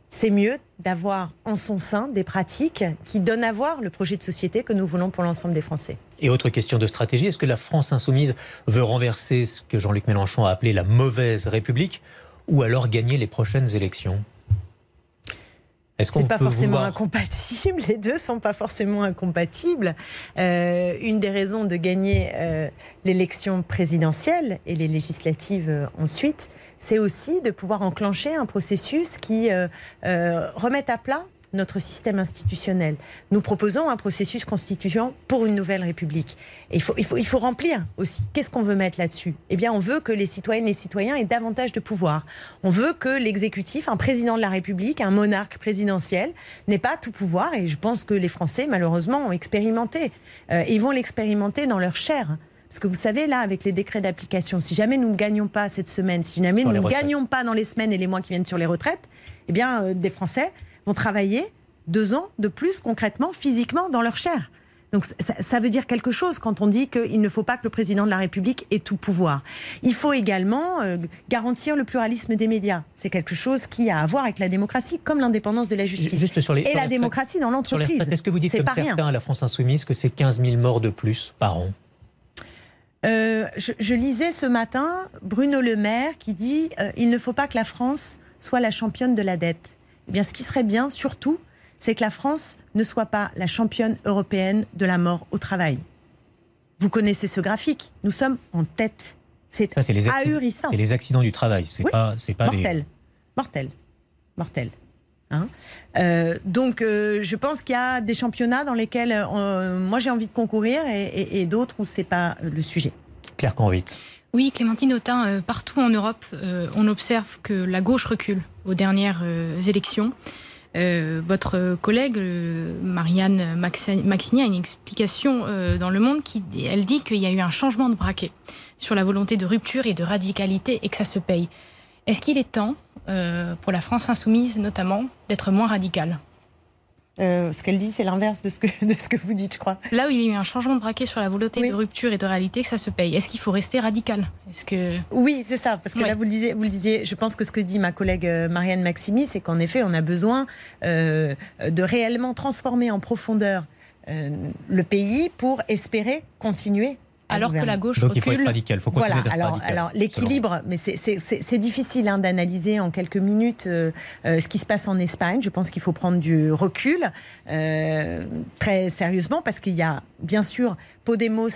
c'est mieux d'avoir en son sein des pratiques qui donnent à voir le projet de société que nous voulons pour l'ensemble des Français. Et autre question de stratégie, est-ce que la France insoumise veut renverser ce que Jean-Luc Mélenchon a appelé la mauvaise république ou alors gagner les prochaines élections? Est-ce qu'on pas forcément incompatible. Les deux sont pas forcément incompatibles. Euh, une des raisons de gagner euh, l'élection présidentielle et les législatives euh, ensuite, c'est aussi de pouvoir enclencher un processus qui remette à plat notre système institutionnel. Nous proposons un processus constituant pour une nouvelle République. il, faut, il, faut, il faut remplir aussi. Qu'est-ce qu'on veut mettre là-dessus? Eh bien, on veut que les citoyennes et les citoyens aient davantage de pouvoir. On veut que l'exécutif, un président de la République, un monarque présidentiel, n'ait pas tout pouvoir. Et je pense que les Français, malheureusement, ont expérimenté. Euh, ils vont l'expérimenter dans leur chair. Parce que vous savez, là, avec les décrets d'application, si jamais nous ne gagnons pas cette semaine, si jamais nous ne gagnons pas dans les semaines et les mois qui viennent sur les retraites, eh bien, euh, des Français vont travailler deux ans de plus concrètement, physiquement, dans leur chair. Donc ça, veut dire quelque chose quand on dit qu'il ne faut pas que le président de la République ait tout pouvoir. Il faut également euh, garantir le pluralisme des médias. C'est quelque chose qui a à voir avec la démocratie, comme l'indépendance de la justice. Juste sur les, et la démocratie dans l'entreprise. Est-ce que vous dites comme certains à la France insoumise que c'est 15 000 morts de plus par an? Euh, je, lisais ce matin Bruno Le Maire qui dit euh, il ne faut pas que la France soit la championne de la dette. Eh bien, ce qui serait bien, surtout, c'est que la France ne soit pas la championne européenne de la mort au travail. Vous connaissez ce graphique. Nous sommes en tête. C'est ahurissant. C'est les accidents du travail. C'est pas, c'est pas mortel, mortel, mortel. Hein euh, donc, euh, je pense qu'il y a des championnats dans lesquels euh, moi j'ai envie de concourir et, d'autres où c'est pas le sujet. Claire Convite. Oui, Clémentine Autain, partout en Europe, on observe que la gauche recule aux dernières élections. Euh, votre collègue euh, Marianne Maxini a une explication euh, dans Le Monde qui elle dit qu'il y a eu un changement de braquet sur la volonté de rupture et de radicalité et que ça se paye. Est-ce qu'il est temps, pour la France insoumise notamment, d'être moins radicale euh, ce qu'elle dit, c'est l'inverse de, ce que, de ce que vous dites, je crois. Là où il y a eu un changement de braquet sur la volonté de rupture et de réalité, que ça se paye. Est-ce qu'il faut rester radical? Est-ce que oui, c'est ça, parce que là vous le disiez, vous le disiez. Je pense que ce que dit ma collègue euh, Marianne Maximi, c'est qu'en effet, on a besoin euh, de réellement transformer en profondeur le pays pour espérer continuer alors que la gauche Donc recule. il faut être radical. Faut voilà. Alors, alors l'équilibre, mais c'est difficile hein, d'analyser en quelques minutes euh, euh, ce qui se passe en Espagne. Je pense qu'il faut prendre du recul euh, très sérieusement parce qu'il y a bien sûr Podemos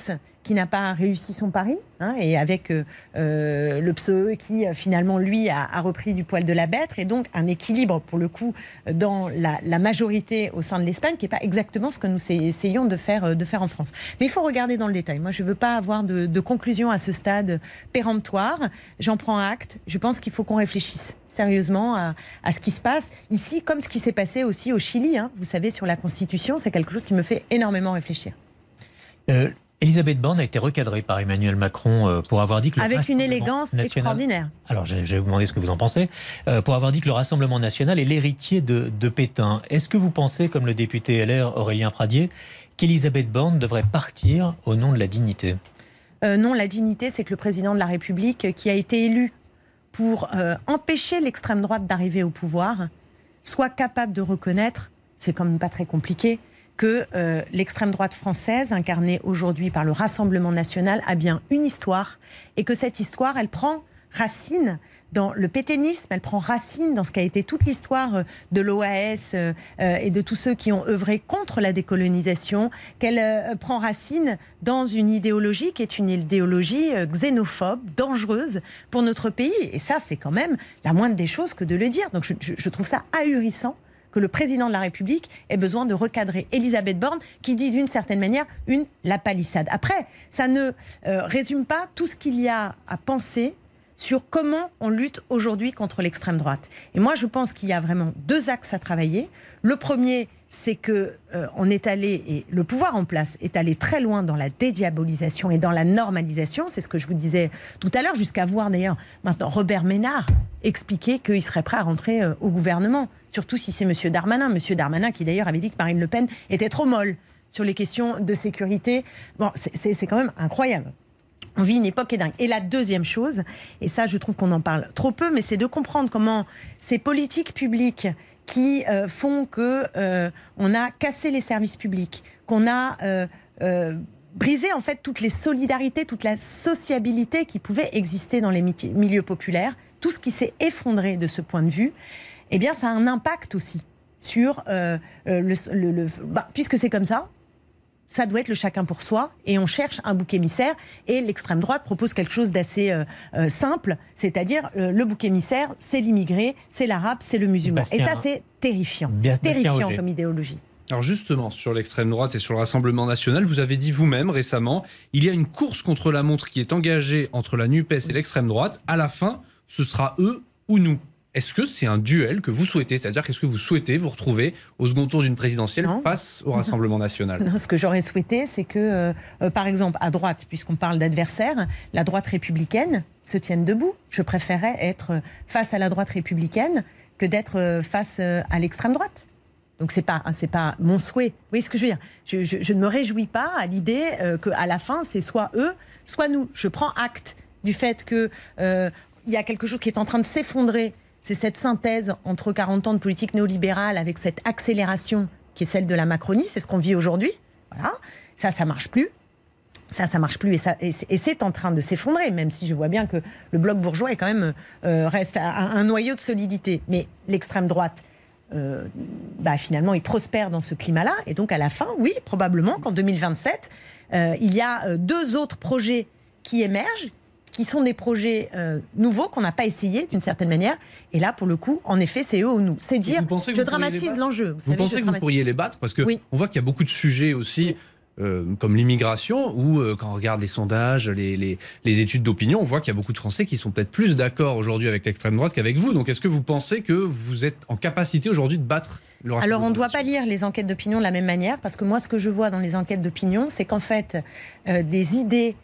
qui n'a pas réussi son pari, hein, et avec euh, euh, le PSOE qui euh, finalement lui a, repris du poil de la bête, et donc un équilibre pour le coup dans la, majorité au sein de l'Espagne, qui n'est pas exactement ce que nous essayons de faire, de en France. Mais il faut regarder dans le détail. Moi, je ne veux pas avoir de, conclusion à ce stade péremptoire. J'en prends acte. Je pense qu'il faut qu'on réfléchisse sérieusement à, ce qui se passe ici, comme ce qui s'est passé aussi au Chili. Hein. Vous savez, sur la Constitution, c'est quelque chose qui me fait énormément réfléchir. Elisabeth Borne a été recadrée par Emmanuel Macron euh, pour avoir dit que... Le Avec une élégance extraordinaire. Alors, je vais vous demander ce que vous en pensez. Euh, pour avoir dit que le Rassemblement national est l'héritier de, Pétain. Est-ce que vous pensez, comme le député LR Aurélien Pradier, qu'Elisabeth Borne devrait partir au nom de la dignité? Euh, Non, la dignité, c'est que le président de la République, qui a été élu pour empêcher l'extrême droite d'arriver au pouvoir, soit capable de reconnaître, c'est quand même pas très compliqué, que euh, l'extrême droite française, incarnée aujourd'hui par le Rassemblement national, a bien une histoire et que cette histoire, elle prend racine dans le pétainisme, elle prend racine dans ce qui a été toute l'histoire euh, de l'OAS euh, euh, et de tous ceux qui ont œuvré contre la décolonisation, qu'elle prend racine dans une idéologie qui est une idéologie xénophobe, dangereuse pour notre pays. Et ça, c'est quand même la moindre des choses que de le dire. Donc je, je trouve ça ahurissant que le président de la République ait besoin de recadrer Elisabeth Borne, qui dit d'une certaine manière une la palissade. Après, ça ne résume pas tout ce qu'il y a à penser sur comment on lutte aujourd'hui contre l'extrême droite. Et moi, je pense qu'il y a vraiment deux axes à travailler. Le premier, c'est que euh, on est allé et le pouvoir en place est allé très loin dans la dédiabolisation et dans la normalisation. C'est ce que je vous disais tout à l'heure, jusqu'à voir d'ailleurs maintenant Robert Ménard expliquer qu'il serait prêt à rentrer euh, au gouvernement. Surtout si c'est Monsieur Darmanin, Monsieur Darmanin qui d'ailleurs avait dit que Marine Le Pen était trop molle sur les questions de sécurité. Bon, c'est quand même incroyable. On vit une époque est dingue. Et la deuxième chose, et ça je trouve qu'on en parle trop peu, mais c'est de comprendre comment ces politiques publiques qui euh, font que euh, on a cassé les services publics, qu'on a euh, brisé en fait toutes les solidarités, toute la sociabilité qui pouvait exister dans les milieux populaires, tout ce qui s'est effondré de ce point de vue, eh bien ça a un impact aussi sur le, bah, puisque c'est comme ça, ça doit être le chacun pour soi et on cherche un bouc émissaire et l'extrême droite propose quelque chose d'assez euh, euh, simple, c'est-à-dire euh, le bouc émissaire, c'est l'immigré, c'est l'arabe, c'est le musulman. et ça c'est terrifiant, terrifiant comme idéologie. Alors justement, sur l'extrême droite et sur le Rassemblement national, vous avez dit vous-même récemment, il y a une course contre la montre qui est engagée entre la NUPES et l'extrême droite. À la fin, ce sera eux ou nous. Est-ce que c'est un duel que vous souhaitez? C'est-à-dire qu'est-ce que vous souhaitez vous retrouver au second tour d'une présidentielle face au Rassemblement national? Non, Ce que j'aurais souhaité, c'est que, euh, euh, par exemple, à droite, puisqu'on parle d'adversaire, la droite républicaine se tienne debout. Je préférais être face à la droite républicaine que d'être euh, face à l'extrême droite. Donc c'est pas c'est pas mon souhait. Vous voyez ce que je veux dire? Je, je, ne me réjouis pas à l'idée qu'à la fin c'est soit eux, soit nous. Je prends acte du fait que il y a quelque chose qui est en train de s'effondrer c'est cette synthèse entre 40 ans de politique néolibérale avec cette accélération qui est celle de la Macronie. C'est ce qu'on vit aujourd'hui. Voilà. Ça, ça marche plus. Ça, ça marche plus et, c'est en train de s'effondrer, même si je vois bien que le bloc bourgeois est quand même euh, reste un, noyau de solidité. Mais l'extrême droite, euh, bah, finalement, il prospère dans ce climat-là. Et donc, à la fin, oui, probablement qu'en 2027, euh, il y a deux autres projets qui émergent, qui sont des projets euh, nouveaux qu'on n'a pas essayé d'une certaine manière. Et là, pour le coup, en effet, c'est eux ou nous. C'est dire, je dramatise l'enjeu. Vous, pensez que vous pourriez les battre Parce que on voit qu'il y a beaucoup de sujets aussi. Euh, comme l'immigration, où euh, quand on regarde les sondages, les, les, études d'opinion, on voit qu'il y a beaucoup de Français qui sont peut-être plus d'accord aujourd'hui avec l'extrême droite qu'avec vous. Donc est-ce que vous pensez que vous êtes en capacité aujourd'hui de battre le Alors on ne doit pas lire les enquêtes d'opinion de la même manière, parce que moi ce que je vois dans les enquêtes d'opinion, c'est qu'en fait, des idées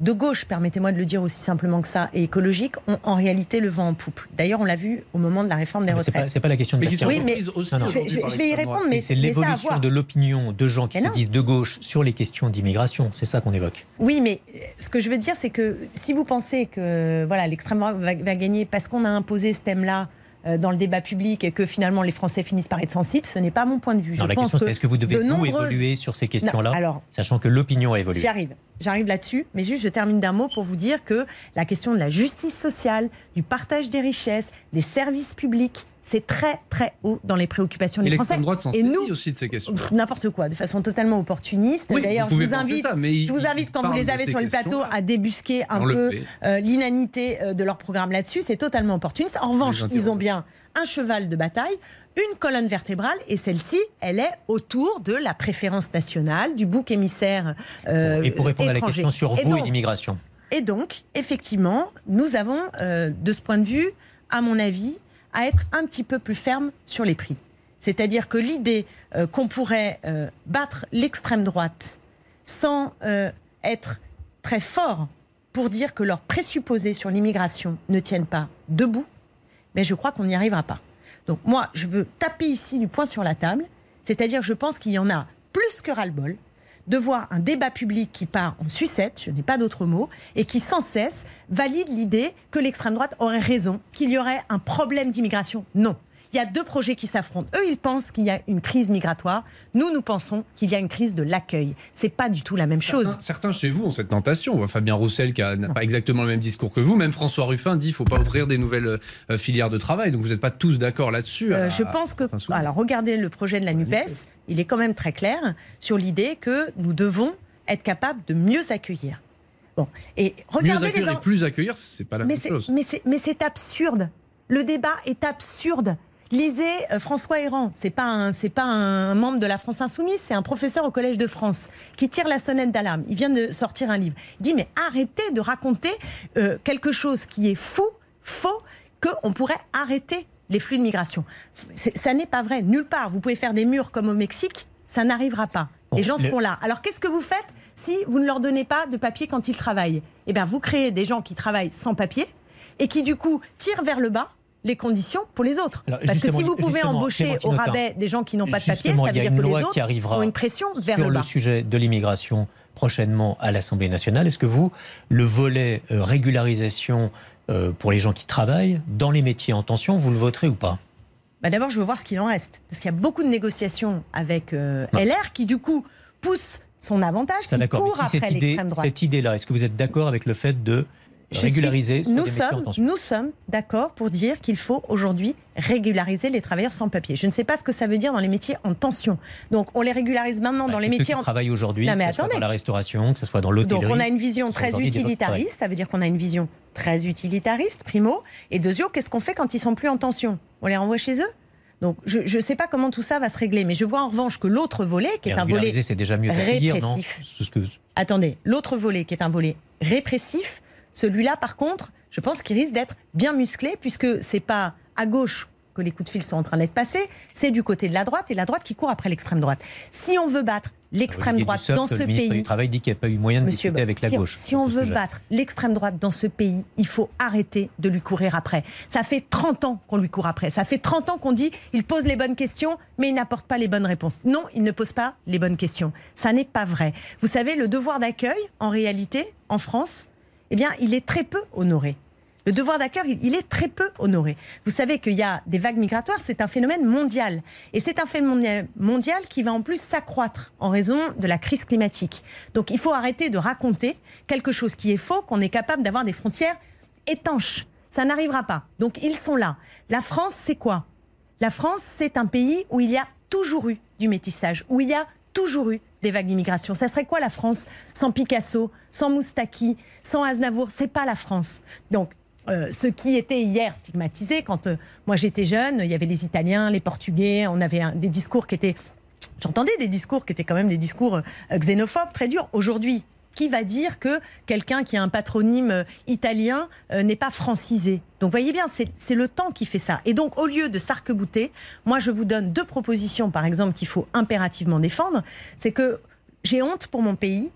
de gauche, permettez-moi de le dire aussi simplement que ça, et écologique, ont en réalité le vent en poupe. D'ailleurs, on l'a vu au moment de la réforme des retraites. C'est pas, pas la question de mais Oui, mais je, vais y répondre, mais c'est l'évolution de l'opinion de gens qui se disent de gauche sur les questions d'immigration. C'est ça qu'on évoque. Oui, mais ce que je veux dire, c'est que si vous pensez que voilà l'extrême droite va, va gagner parce qu'on a imposé ce thème-là euh, dans le débat public et que finalement les Français finissent par être sensibles, ce n'est pas mon point de vue. Non, la question c'est est-ce que vous devez vous évoluer sur ces questions-là, sachant que l'opinion a évolué? J'y arrive, j'arrive là-dessus, mais juste je termine d'un mot pour vous dire que la question de la justice sociale, du partage des richesses, des services publics, c'est très très haut dans les préoccupations des Français. Droite et nous aussi de ces questions. N'importe quoi, de façon totalement opportuniste. D'ailleurs, je vous invite, je vous invite quand vous les avez sur le plateau à débusquer un peu euh, l'inanité euh, de leur programme là-dessus. C'est totalement opportuniste. En revanche, ils ont bien un cheval de bataille, une colonne vertébrale, et celle-ci, elle est autour de la préférence nationale, du bouc émissaire euh, Et pour répondre à la question sur vous et l'immigration. Et donc, effectivement, nous avons, de ce point de vue, à mon avis, à être un petit peu plus ferme sur les prix. C'est-à-dire que l'idée euh, qu'on pourrait euh, battre l'extrême droite sans euh, être très fort pour dire que leurs présupposés sur l'immigration ne tiennent pas debout, mais je crois qu'on n'y arrivera pas. Donc moi, je veux taper ici du poing sur la table, c'est-à-dire je pense qu'il y en a plus que ras-le-bol de voir un débat public qui part en sucette, je n'ai pas d'autre mot, et qui sans cesse valide l'idée que l'extrême droite aurait raison, qu'il y aurait un problème d'immigration. Non. Il y a deux projets qui s'affrontent. Eux, ils pensent qu'il y a une crise migratoire. Nous, nous pensons qu'il y a une crise de l'accueil. C'est pas du tout la même chose. Certains, chez vous ont cette tentation. Fabien Roussel qui n'a pas exactement le même discours que vous. Même François Ruffin dit qu'il ne faut pas ouvrir des nouvelles euh, filières de travail. Donc vous n'êtes pas tous d'accord là-dessus. Euh, je pense que. Alors, regardez le projet de la NUPES. Il est quand même très clair sur l'idée que nous devons être capables de mieux accueillir. Bon. Et Mieux regardez les. accueillir en- et plus accueillir, c'est pas la mais même chose. mais c'est absurde. Le débat est absurde. Lisez euh, François Héran, c'est pas un, c'est pas un membre de la France Insoumise, c'est un professeur au Collège de France qui tire la sonnette d'alarme. Il vient de sortir un livre. Il dit mais arrêtez de raconter euh, quelque chose qui est fou, faux, qu'on pourrait arrêter les flux de migration. Ça n'est pas vrai nulle part. Vous pouvez faire des murs comme au Mexique, ça n'arrivera pas. Bon, les gens seront là. Alors qu'est-ce que vous faites si vous ne leur donnez pas de papier quand ils travaillent? Eh bien, vous créez des gens qui travaillent sans papier et qui du coup tirent vers le bas les conditions pour les autres. Alors, Parce que si vous pouvez embaucher au rabais des gens qui n'ont pas de papier, ça veut y a dire une que loi les qui autres arrivera ont une pression vers sur le le, bas. sujet de l'immigration prochainement à l'Assemblée nationale. Est-ce que vous, le volet euh, régularisation euh, pour les gens qui travaillent dans les métiers en tension, vous le voterez ou pas? Bah, D'abord, je veux voir ce qu'il en reste. Parce qu'il y a beaucoup de négociations avec euh. LR qui, du coup, pousse son avantage, Ça qui court si après l'extrême droite. cette idée-là, est-ce que vous êtes d'accord avec le fait de Suis- régulariser sur nous sommes, nous sommes d'accord pour dire qu'il faut aujourd'hui régulariser les travailleurs sans papier. Je ne sais pas ce que ça veut dire dans les métiers en tension. Donc on les régularise maintenant Bah, dans les métiers en travaillent aujourd'hui, Non, que ce soit dans la restauration, que ce soit dans Donc l'hôtellerie. on a une vision très travail. utilitariste, ça veut dire qu'on a une vision très utilitariste, primo. Et deuxièmement, qu'est-ce qu'on fait quand ils sont plus en tension? On les renvoie chez eux? Donc je ne sais pas comment tout ça va se régler, mais je vois en revanche que l'autre volet, qui est un volet régulariser, c'est déjà mieux non? répressif. Ce que- Attendez, l'autre volet qui est un volet répressif, celui-là par contre, je pense qu'il risque d'être bien musclé puisque c'est pas à gauche que les coups de fil sont en train d'être passés, c'est du côté de la droite et la droite qui court après l'extrême droite. Si on veut battre l'extrême droite Dussopt, dans ce le ministre pays, du Travail dit qu'il n'y a pas eu moyen de Monsieur, discuter avec la si, gauche. si on veut battre l'extrême droite dans ce pays, il faut arrêter de lui courir après. Ça fait 30 ans qu'on lui court après. Ça fait 30 ans qu'on dit il pose les bonnes questions, mais il n'apporte pas les bonnes réponses. Non, il ne pose pas les bonnes questions. Ça n'est pas vrai. Vous savez, le devoir d'accueil, en réalité, en France, eh bien, il est très peu honoré. Le devoir d'accueil, il- est très peu honoré. Vous savez qu'il y a des vagues migratoires, c'est un phénomène mondial. Et c'est un phénomène mondial qui va en plus s'accroître en raison de la crise climatique. Donc il faut arrêter de raconter quelque chose qui est faux, qu'on est capable d'avoir des frontières étanches. Ça n'arrivera pas. Donc ils sont là. La France, c'est quoi? La France, c'est un pays où il y a toujours eu du métissage, où il y a toujours eu des vagues d'immigration. Ça serait quoi la France sans Picasso, sans Moustaki, sans Aznavour? C'est pas la France. Donc, euh, ce qui était hier stigmatisé, quand euh, moi j'étais jeune, il y avait les Italiens, les Portugais, on avait des discours qui étaient. J'entendais des discours qui étaient quand même des discours euh, xénophobes, très durs. Aujourd'hui, qui va dire que quelqu'un qui a un patronyme euh, italien euh, n'est pas francisé Donc voyez bien, c'est le temps qui fait ça. Et donc au lieu de s'arc-bouter, moi je vous donne deux propositions, par exemple, qu'il faut impérativement défendre. C'est que j'ai honte pour mon pays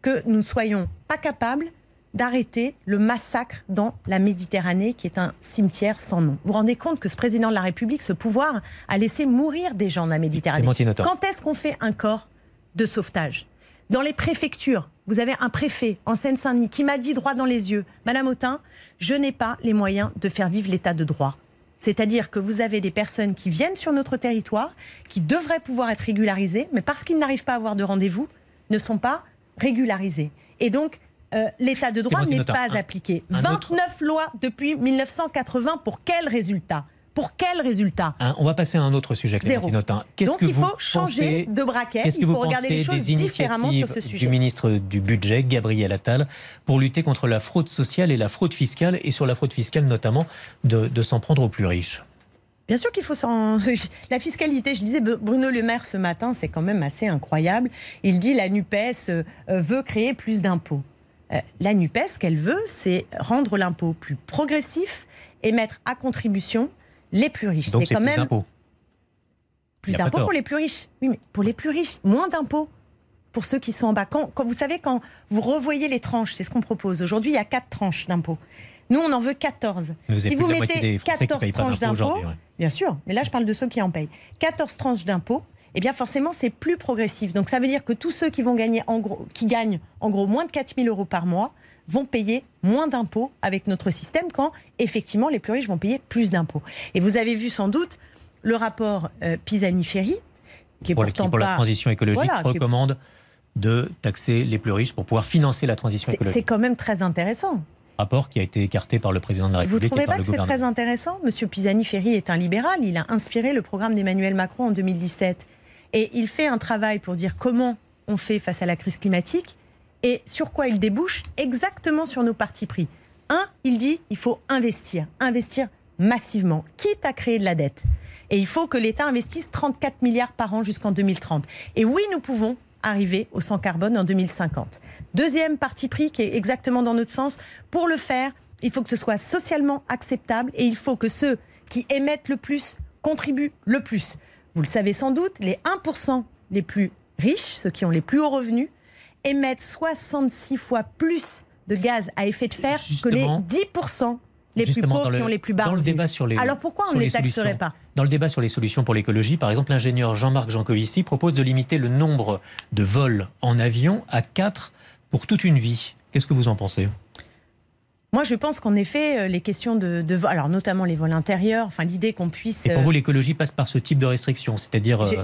que nous ne soyons pas capables d'arrêter le massacre dans la Méditerranée, qui est un cimetière sans nom. Vous vous rendez compte que ce président de la République, ce pouvoir, a laissé mourir des gens dans la Méditerranée. Quand est-ce qu'on fait un corps de sauvetage? Dans les préfectures, vous avez un préfet en Seine-Saint-Denis qui m'a dit droit dans les yeux, Madame Autain, je n'ai pas les moyens de faire vivre l'état de droit. C'est-à-dire que vous avez des personnes qui viennent sur notre territoire, qui devraient pouvoir être régularisées, mais parce qu'ils n'arrivent pas à avoir de rendez-vous, ne sont pas régularisés. Et donc, euh, l'état de droit n'est pas un- appliqué. un 29 lois depuis 1980, pour quel résultat? Pour quel résultat? Hein, on va passer à un autre sujet, Clémentine. Autain. Donc que il vous faut changer de braquet, il vous faut regarder les choses différemment sur ce sujet. du ministre du Budget, Gabriel Attal, pour lutter contre la fraude sociale et la fraude fiscale, et sur la fraude fiscale notamment, de, de s'en prendre aux plus riches? Bien sûr qu'il faut s'en. La fiscalité, je disais Bruno Le Maire ce matin, c'est quand même assez incroyable. Il dit la NUPES euh, veut créer plus d'impôts. Euh, la NUPES, ce qu'elle veut, c'est rendre l'impôt plus progressif et mettre à contribution les plus riches. Donc c'est quand plus même d'impôts. plus d'impôts pour les plus riches. Oui, mais pour les plus riches, moins d'impôts pour ceux qui sont en bas. Quand, quand- vous savez, quand vous revoyez les tranches, c'est ce qu'on propose. Aujourd'hui, il y a quatre tranches d'impôts. Nous, on en veut 14. Mais vous avez si vous mettez des Français qui 14 payent pas tranches d'impôts ouais. bien sûr, mais là, je parle de ceux qui en payent. 14 tranches d'impôts, eh bien forcément, c'est plus progressif. Donc ça veut dire que tous ceux qui, vont gagner en gros, qui gagnent en gros moins de 4 000 euros par mois vont payer moins d'impôts avec notre système quand effectivement les plus riches vont payer plus d'impôts. Et vous avez vu sans doute le rapport euh, Pisani-Ferry, qui est pour, pourtant pour pas... la transition écologique, Voilà, qui est- recommande de taxer les plus riches pour pouvoir financer la transition C'est c'est écologique. quand même très intéressant. Rapport qui a été écarté par le président de la Vous République trouvez et par pas que c'est très intéressant? Monsieur Pisani-Ferry est un libéral. Il a inspiré le programme d'Emmanuel Macron en 2017. Et il fait un travail pour dire comment on fait face à la crise climatique et sur quoi il débouche exactement sur nos partis pris. Un, il dit il faut investir, investir massivement, quitte à créer de la dette. Et il faut que l'État investisse 34 milliards par an jusqu'en 2030. Et oui, nous pouvons arriver au 100 carbone en 2050. Deuxième parti pris qui est exactement dans notre sens. Pour le faire, il faut que ce soit socialement acceptable et il faut que ceux qui émettent le plus contribuent le plus. Vous le savez sans doute, les 1% les plus riches, ceux qui ont les plus hauts revenus, émettent 66 fois plus de gaz à effet de serre que les Justement. 10% les plus pauvres le- qui ont les plus bas dans le revenus. débat sur les- Alors pourquoi on ne les les taxerait pas Dans le débat sur les solutions pour l'écologie, par exemple, l'ingénieur Jean-Marc Jancovici propose de limiter le nombre de vols en avion à 4 pour toute une vie. Qu'est-ce que vous en pensez Moi, je pense qu'en effet, euh, les questions de, de alors notamment les vols intérieurs, enfin l'idée qu'on puisse... Et pour euh, vous, l'écologie passe par ce type de restrictions, c'est-à-dire euh,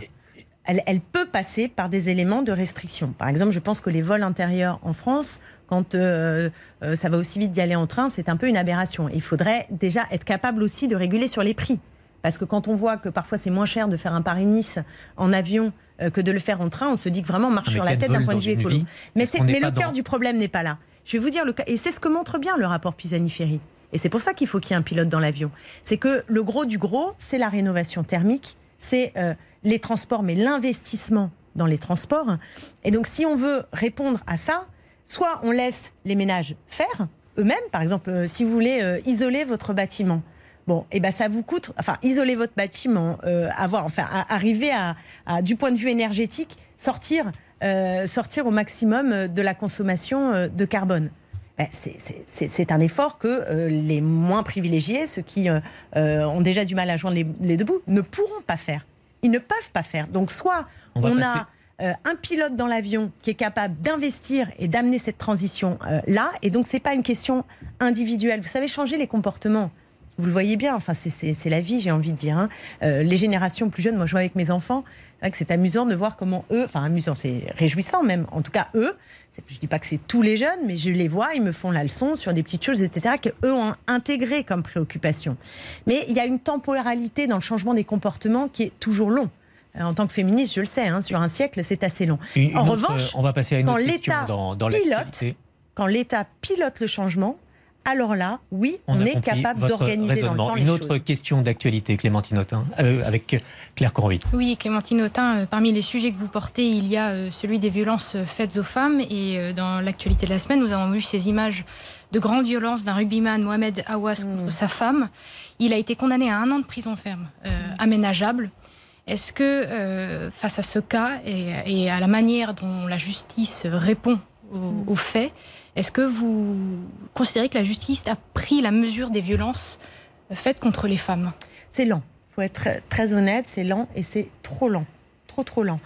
elle, elle peut passer par des éléments de restriction. Par exemple, je pense que les vols intérieurs en France, quand euh, euh, ça va aussi vite d'y aller en train, c'est un peu une aberration. Il faudrait déjà être capable aussi de réguler sur les prix. Parce que quand on voit que parfois c'est moins cher de faire un Paris-Nice en avion euh, que de le faire en train, on se dit que vraiment on marche Ah, mais sur la tête d'un point de vue écolo. Mais, le cœur dans- du problème n'est pas là. Je vais vous dire, le cas, et c'est ce que montre bien le rapport Pisani-Ferry. Et c'est pour ça qu'il faut qu'il y ait un pilote dans l'avion. C'est que le gros du gros, c'est la rénovation thermique, c'est euh, les transports, mais l'investissement dans les transports. Et donc, si on veut répondre à ça, soit on laisse les ménages faire eux-mêmes. Par exemple, euh, si vous voulez euh, isoler votre bâtiment. Bon, et ben ça vous coûte, enfin, isoler votre bâtiment, euh, avoir, enfin, arriver à, du point de vue énergétique, sortir, sortir au maximum de la consommation de carbone. Ben, c'est- un effort que les moins privilégiés, ceux qui ont déjà du mal à joindre les deux bouts, ne pourront pas faire. Ils ne peuvent pas faire. Donc, soit On a euh, un pilote dans l'avion qui est capable d'investir et d'amener cette transition euh, là. Et donc, c'est pas une question individuelle. Vous savez, changer les comportements. Vous le voyez bien, enfin, c'est- la vie, j'ai envie de dire. hein. Euh, les générations plus jeunes, moi je vois avec mes enfants, c'est vrai que c'est amusant de voir comment eux, enfin amusant, c'est réjouissant même, en tout cas eux, je dis pas que c'est tous les jeunes, mais je les vois, ils me font la leçon sur des petites choses, etc., qu'eux ont intégré comme préoccupation. Mais il y a une temporalité dans le changement des comportements qui est toujours long. Euh, En tant que féministe, je le sais, hein, sur un siècle, c'est assez long. Une- en autre, revanche, on va passer à une quand l'État pilote, quand l'État pilote le changement, alors là, oui, on, est capable d'organiser dans le temps Une les autre choses. question d'actualité, Clémentine Autain, euh, avec Claire Corvit. Oui, Clémentine Autain, euh, parmi les sujets que vous portez, il y a euh, celui des violences euh, faites aux femmes. Et euh, dans l'actualité de la semaine, nous avons vu ces images de grande violence d'un rugbyman, Mohamed Awas, Mm. contre sa femme. Il a été condamné à un an de prison ferme, euh, aménageable. Est-ce que, euh, face à ce cas et, et à la manière dont la justice répond aux, aux faits, est-ce que vous considérez que la justice a pris la mesure des violences faites contre les femmes? C'est lent. Il faut être très, honnête, c'est lent et c'est trop lent. Trop, trop lent.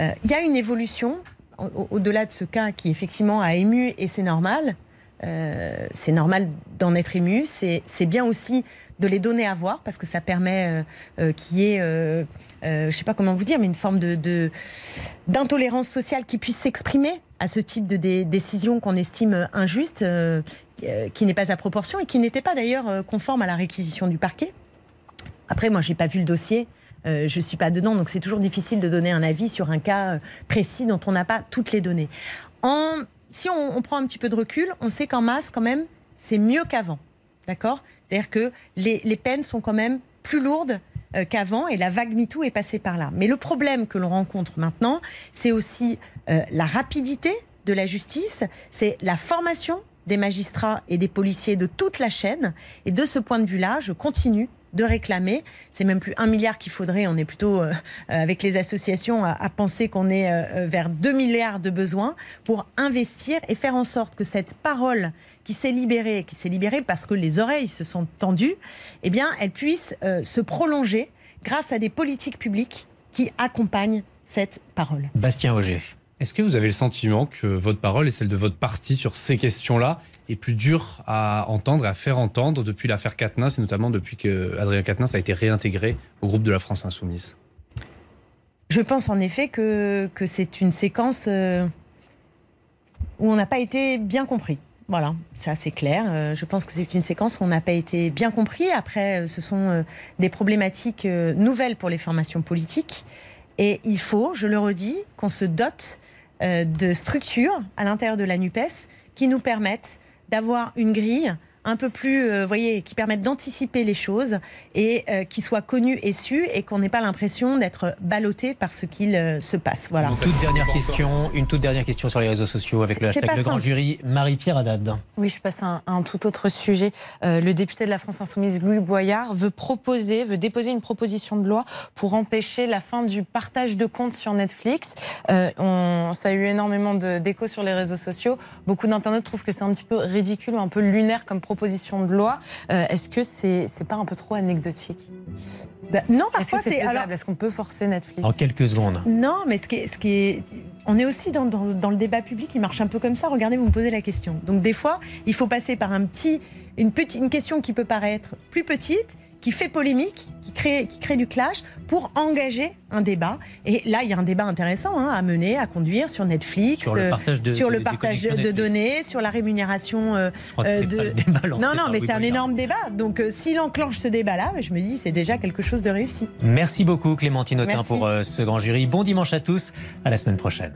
Euh, Il y a une évolution au- au-delà de ce cas qui effectivement a ému et c'est normal. Euh, c'est normal d'en être ému. C'est bien aussi de les donner à voir parce que ça permet euh, euh, qu'il y ait, euh, euh, je sais pas comment vous dire, mais une forme d'intolérance sociale qui puisse s'exprimer à ce type de dé- décision qu'on estime injuste, qui n'est pas à proportion et qui n'était pas d'ailleurs conforme à la réquisition du parquet. Après, moi, j'ai pas vu le dossier. Je suis pas dedans, donc c'est toujours difficile de donner un avis sur un cas précis dont on n'a pas toutes les données. En, si on, prend un petit peu de recul, on sait qu'en masse, quand même, c'est mieux qu'avant. D'accord? C'est-à-dire que les, les peines sont quand même plus lourdes euh, qu'avant et la vague MeToo est passée par là. Mais le problème que l'on rencontre maintenant, c'est aussi euh, la rapidité de la justice, c'est la formation des magistrats et des policiers de toute la chaîne. Et de ce point de vue-là, je continue de réclamer. C'est même plus un milliard qu'il faudrait. On est plutôt, euh, avec les associations, à, penser qu'on est euh, vers 2 milliards de besoins pour investir et faire en sorte que cette parole qui s'est libérée, qui s'est libérée parce que les oreilles se sont tendues, eh bien, elle puisse euh, se prolonger grâce à des politiques publiques qui accompagnent cette parole. Bastien Auger. Est-ce que vous avez le sentiment que votre parole et celle de votre parti sur ces questions-là est plus dure à entendre et à faire entendre depuis l'affaire Katnins et notamment depuis que Adrien Quatennens a été réintégré au groupe de la France Insoumise? Je pense en effet que, que c'est une séquence euh, où on n'a pas été bien compris. Voilà, ça c'est clair. Euh, je pense que c'est une séquence où on n'a pas été bien compris. Après, euh, ce sont des problématiques nouvelles pour les formations politiques. Et il faut, je le redis, qu'on se dote euh, de structures à l'intérieur de la NUPES qui nous permettent d'avoir une grille un peu plus, euh, voyez, qui permettent d'anticiper les choses et euh, qui soient connus et su et qu'on n'ait pas l'impression d'être ballotté par ce qu'il euh, se passe. Voilà. Une toute dernière question, une toute dernière question sur les réseaux sociaux avec le hashtag le grand jury. Marie-Pierre Haddad. Oui, je passe à un, tout autre sujet. le député de la France Insoumise, Louis Boyard, veut proposer, veut déposer une proposition de loi pour empêcher la fin du partage de comptes sur Netflix. on, ça a eu énormément d'échos sur les réseaux sociaux. Beaucoup d'internautes trouvent que c'est un petit peu ridicule ou un peu lunaire comme proposition proposition de loi. Euh, est-ce que c'est n'est pas un peu trop anecdotique? Bah, Non, parfois c'est faisable? Est-ce qu'on peut forcer Netflix? En quelques secondes. Non, mais ce qui est, ce qui est on est aussi dans, dans, le débat public qui marche un peu comme ça. Regardez, vous me posez la question. Donc des fois, il faut passer par un petit, une, petite, une question qui peut paraître plus petite qui fait polémique, qui crée, qui crée du clash pour engager un débat. Et là, il y a un débat intéressant hein, à mener, à conduire sur Netflix, sur le partage de, sur le partage de, données, sur la rémunération euh, euh, de. non, non, mais c'est un énorme débat. Donc, euh, s'il enclenche ce débat-là, je me dis, c'est déjà quelque chose de réussi. Merci beaucoup, Clémentine Autain, pour ce grand jury. Bon dimanche à tous. À la semaine prochaine.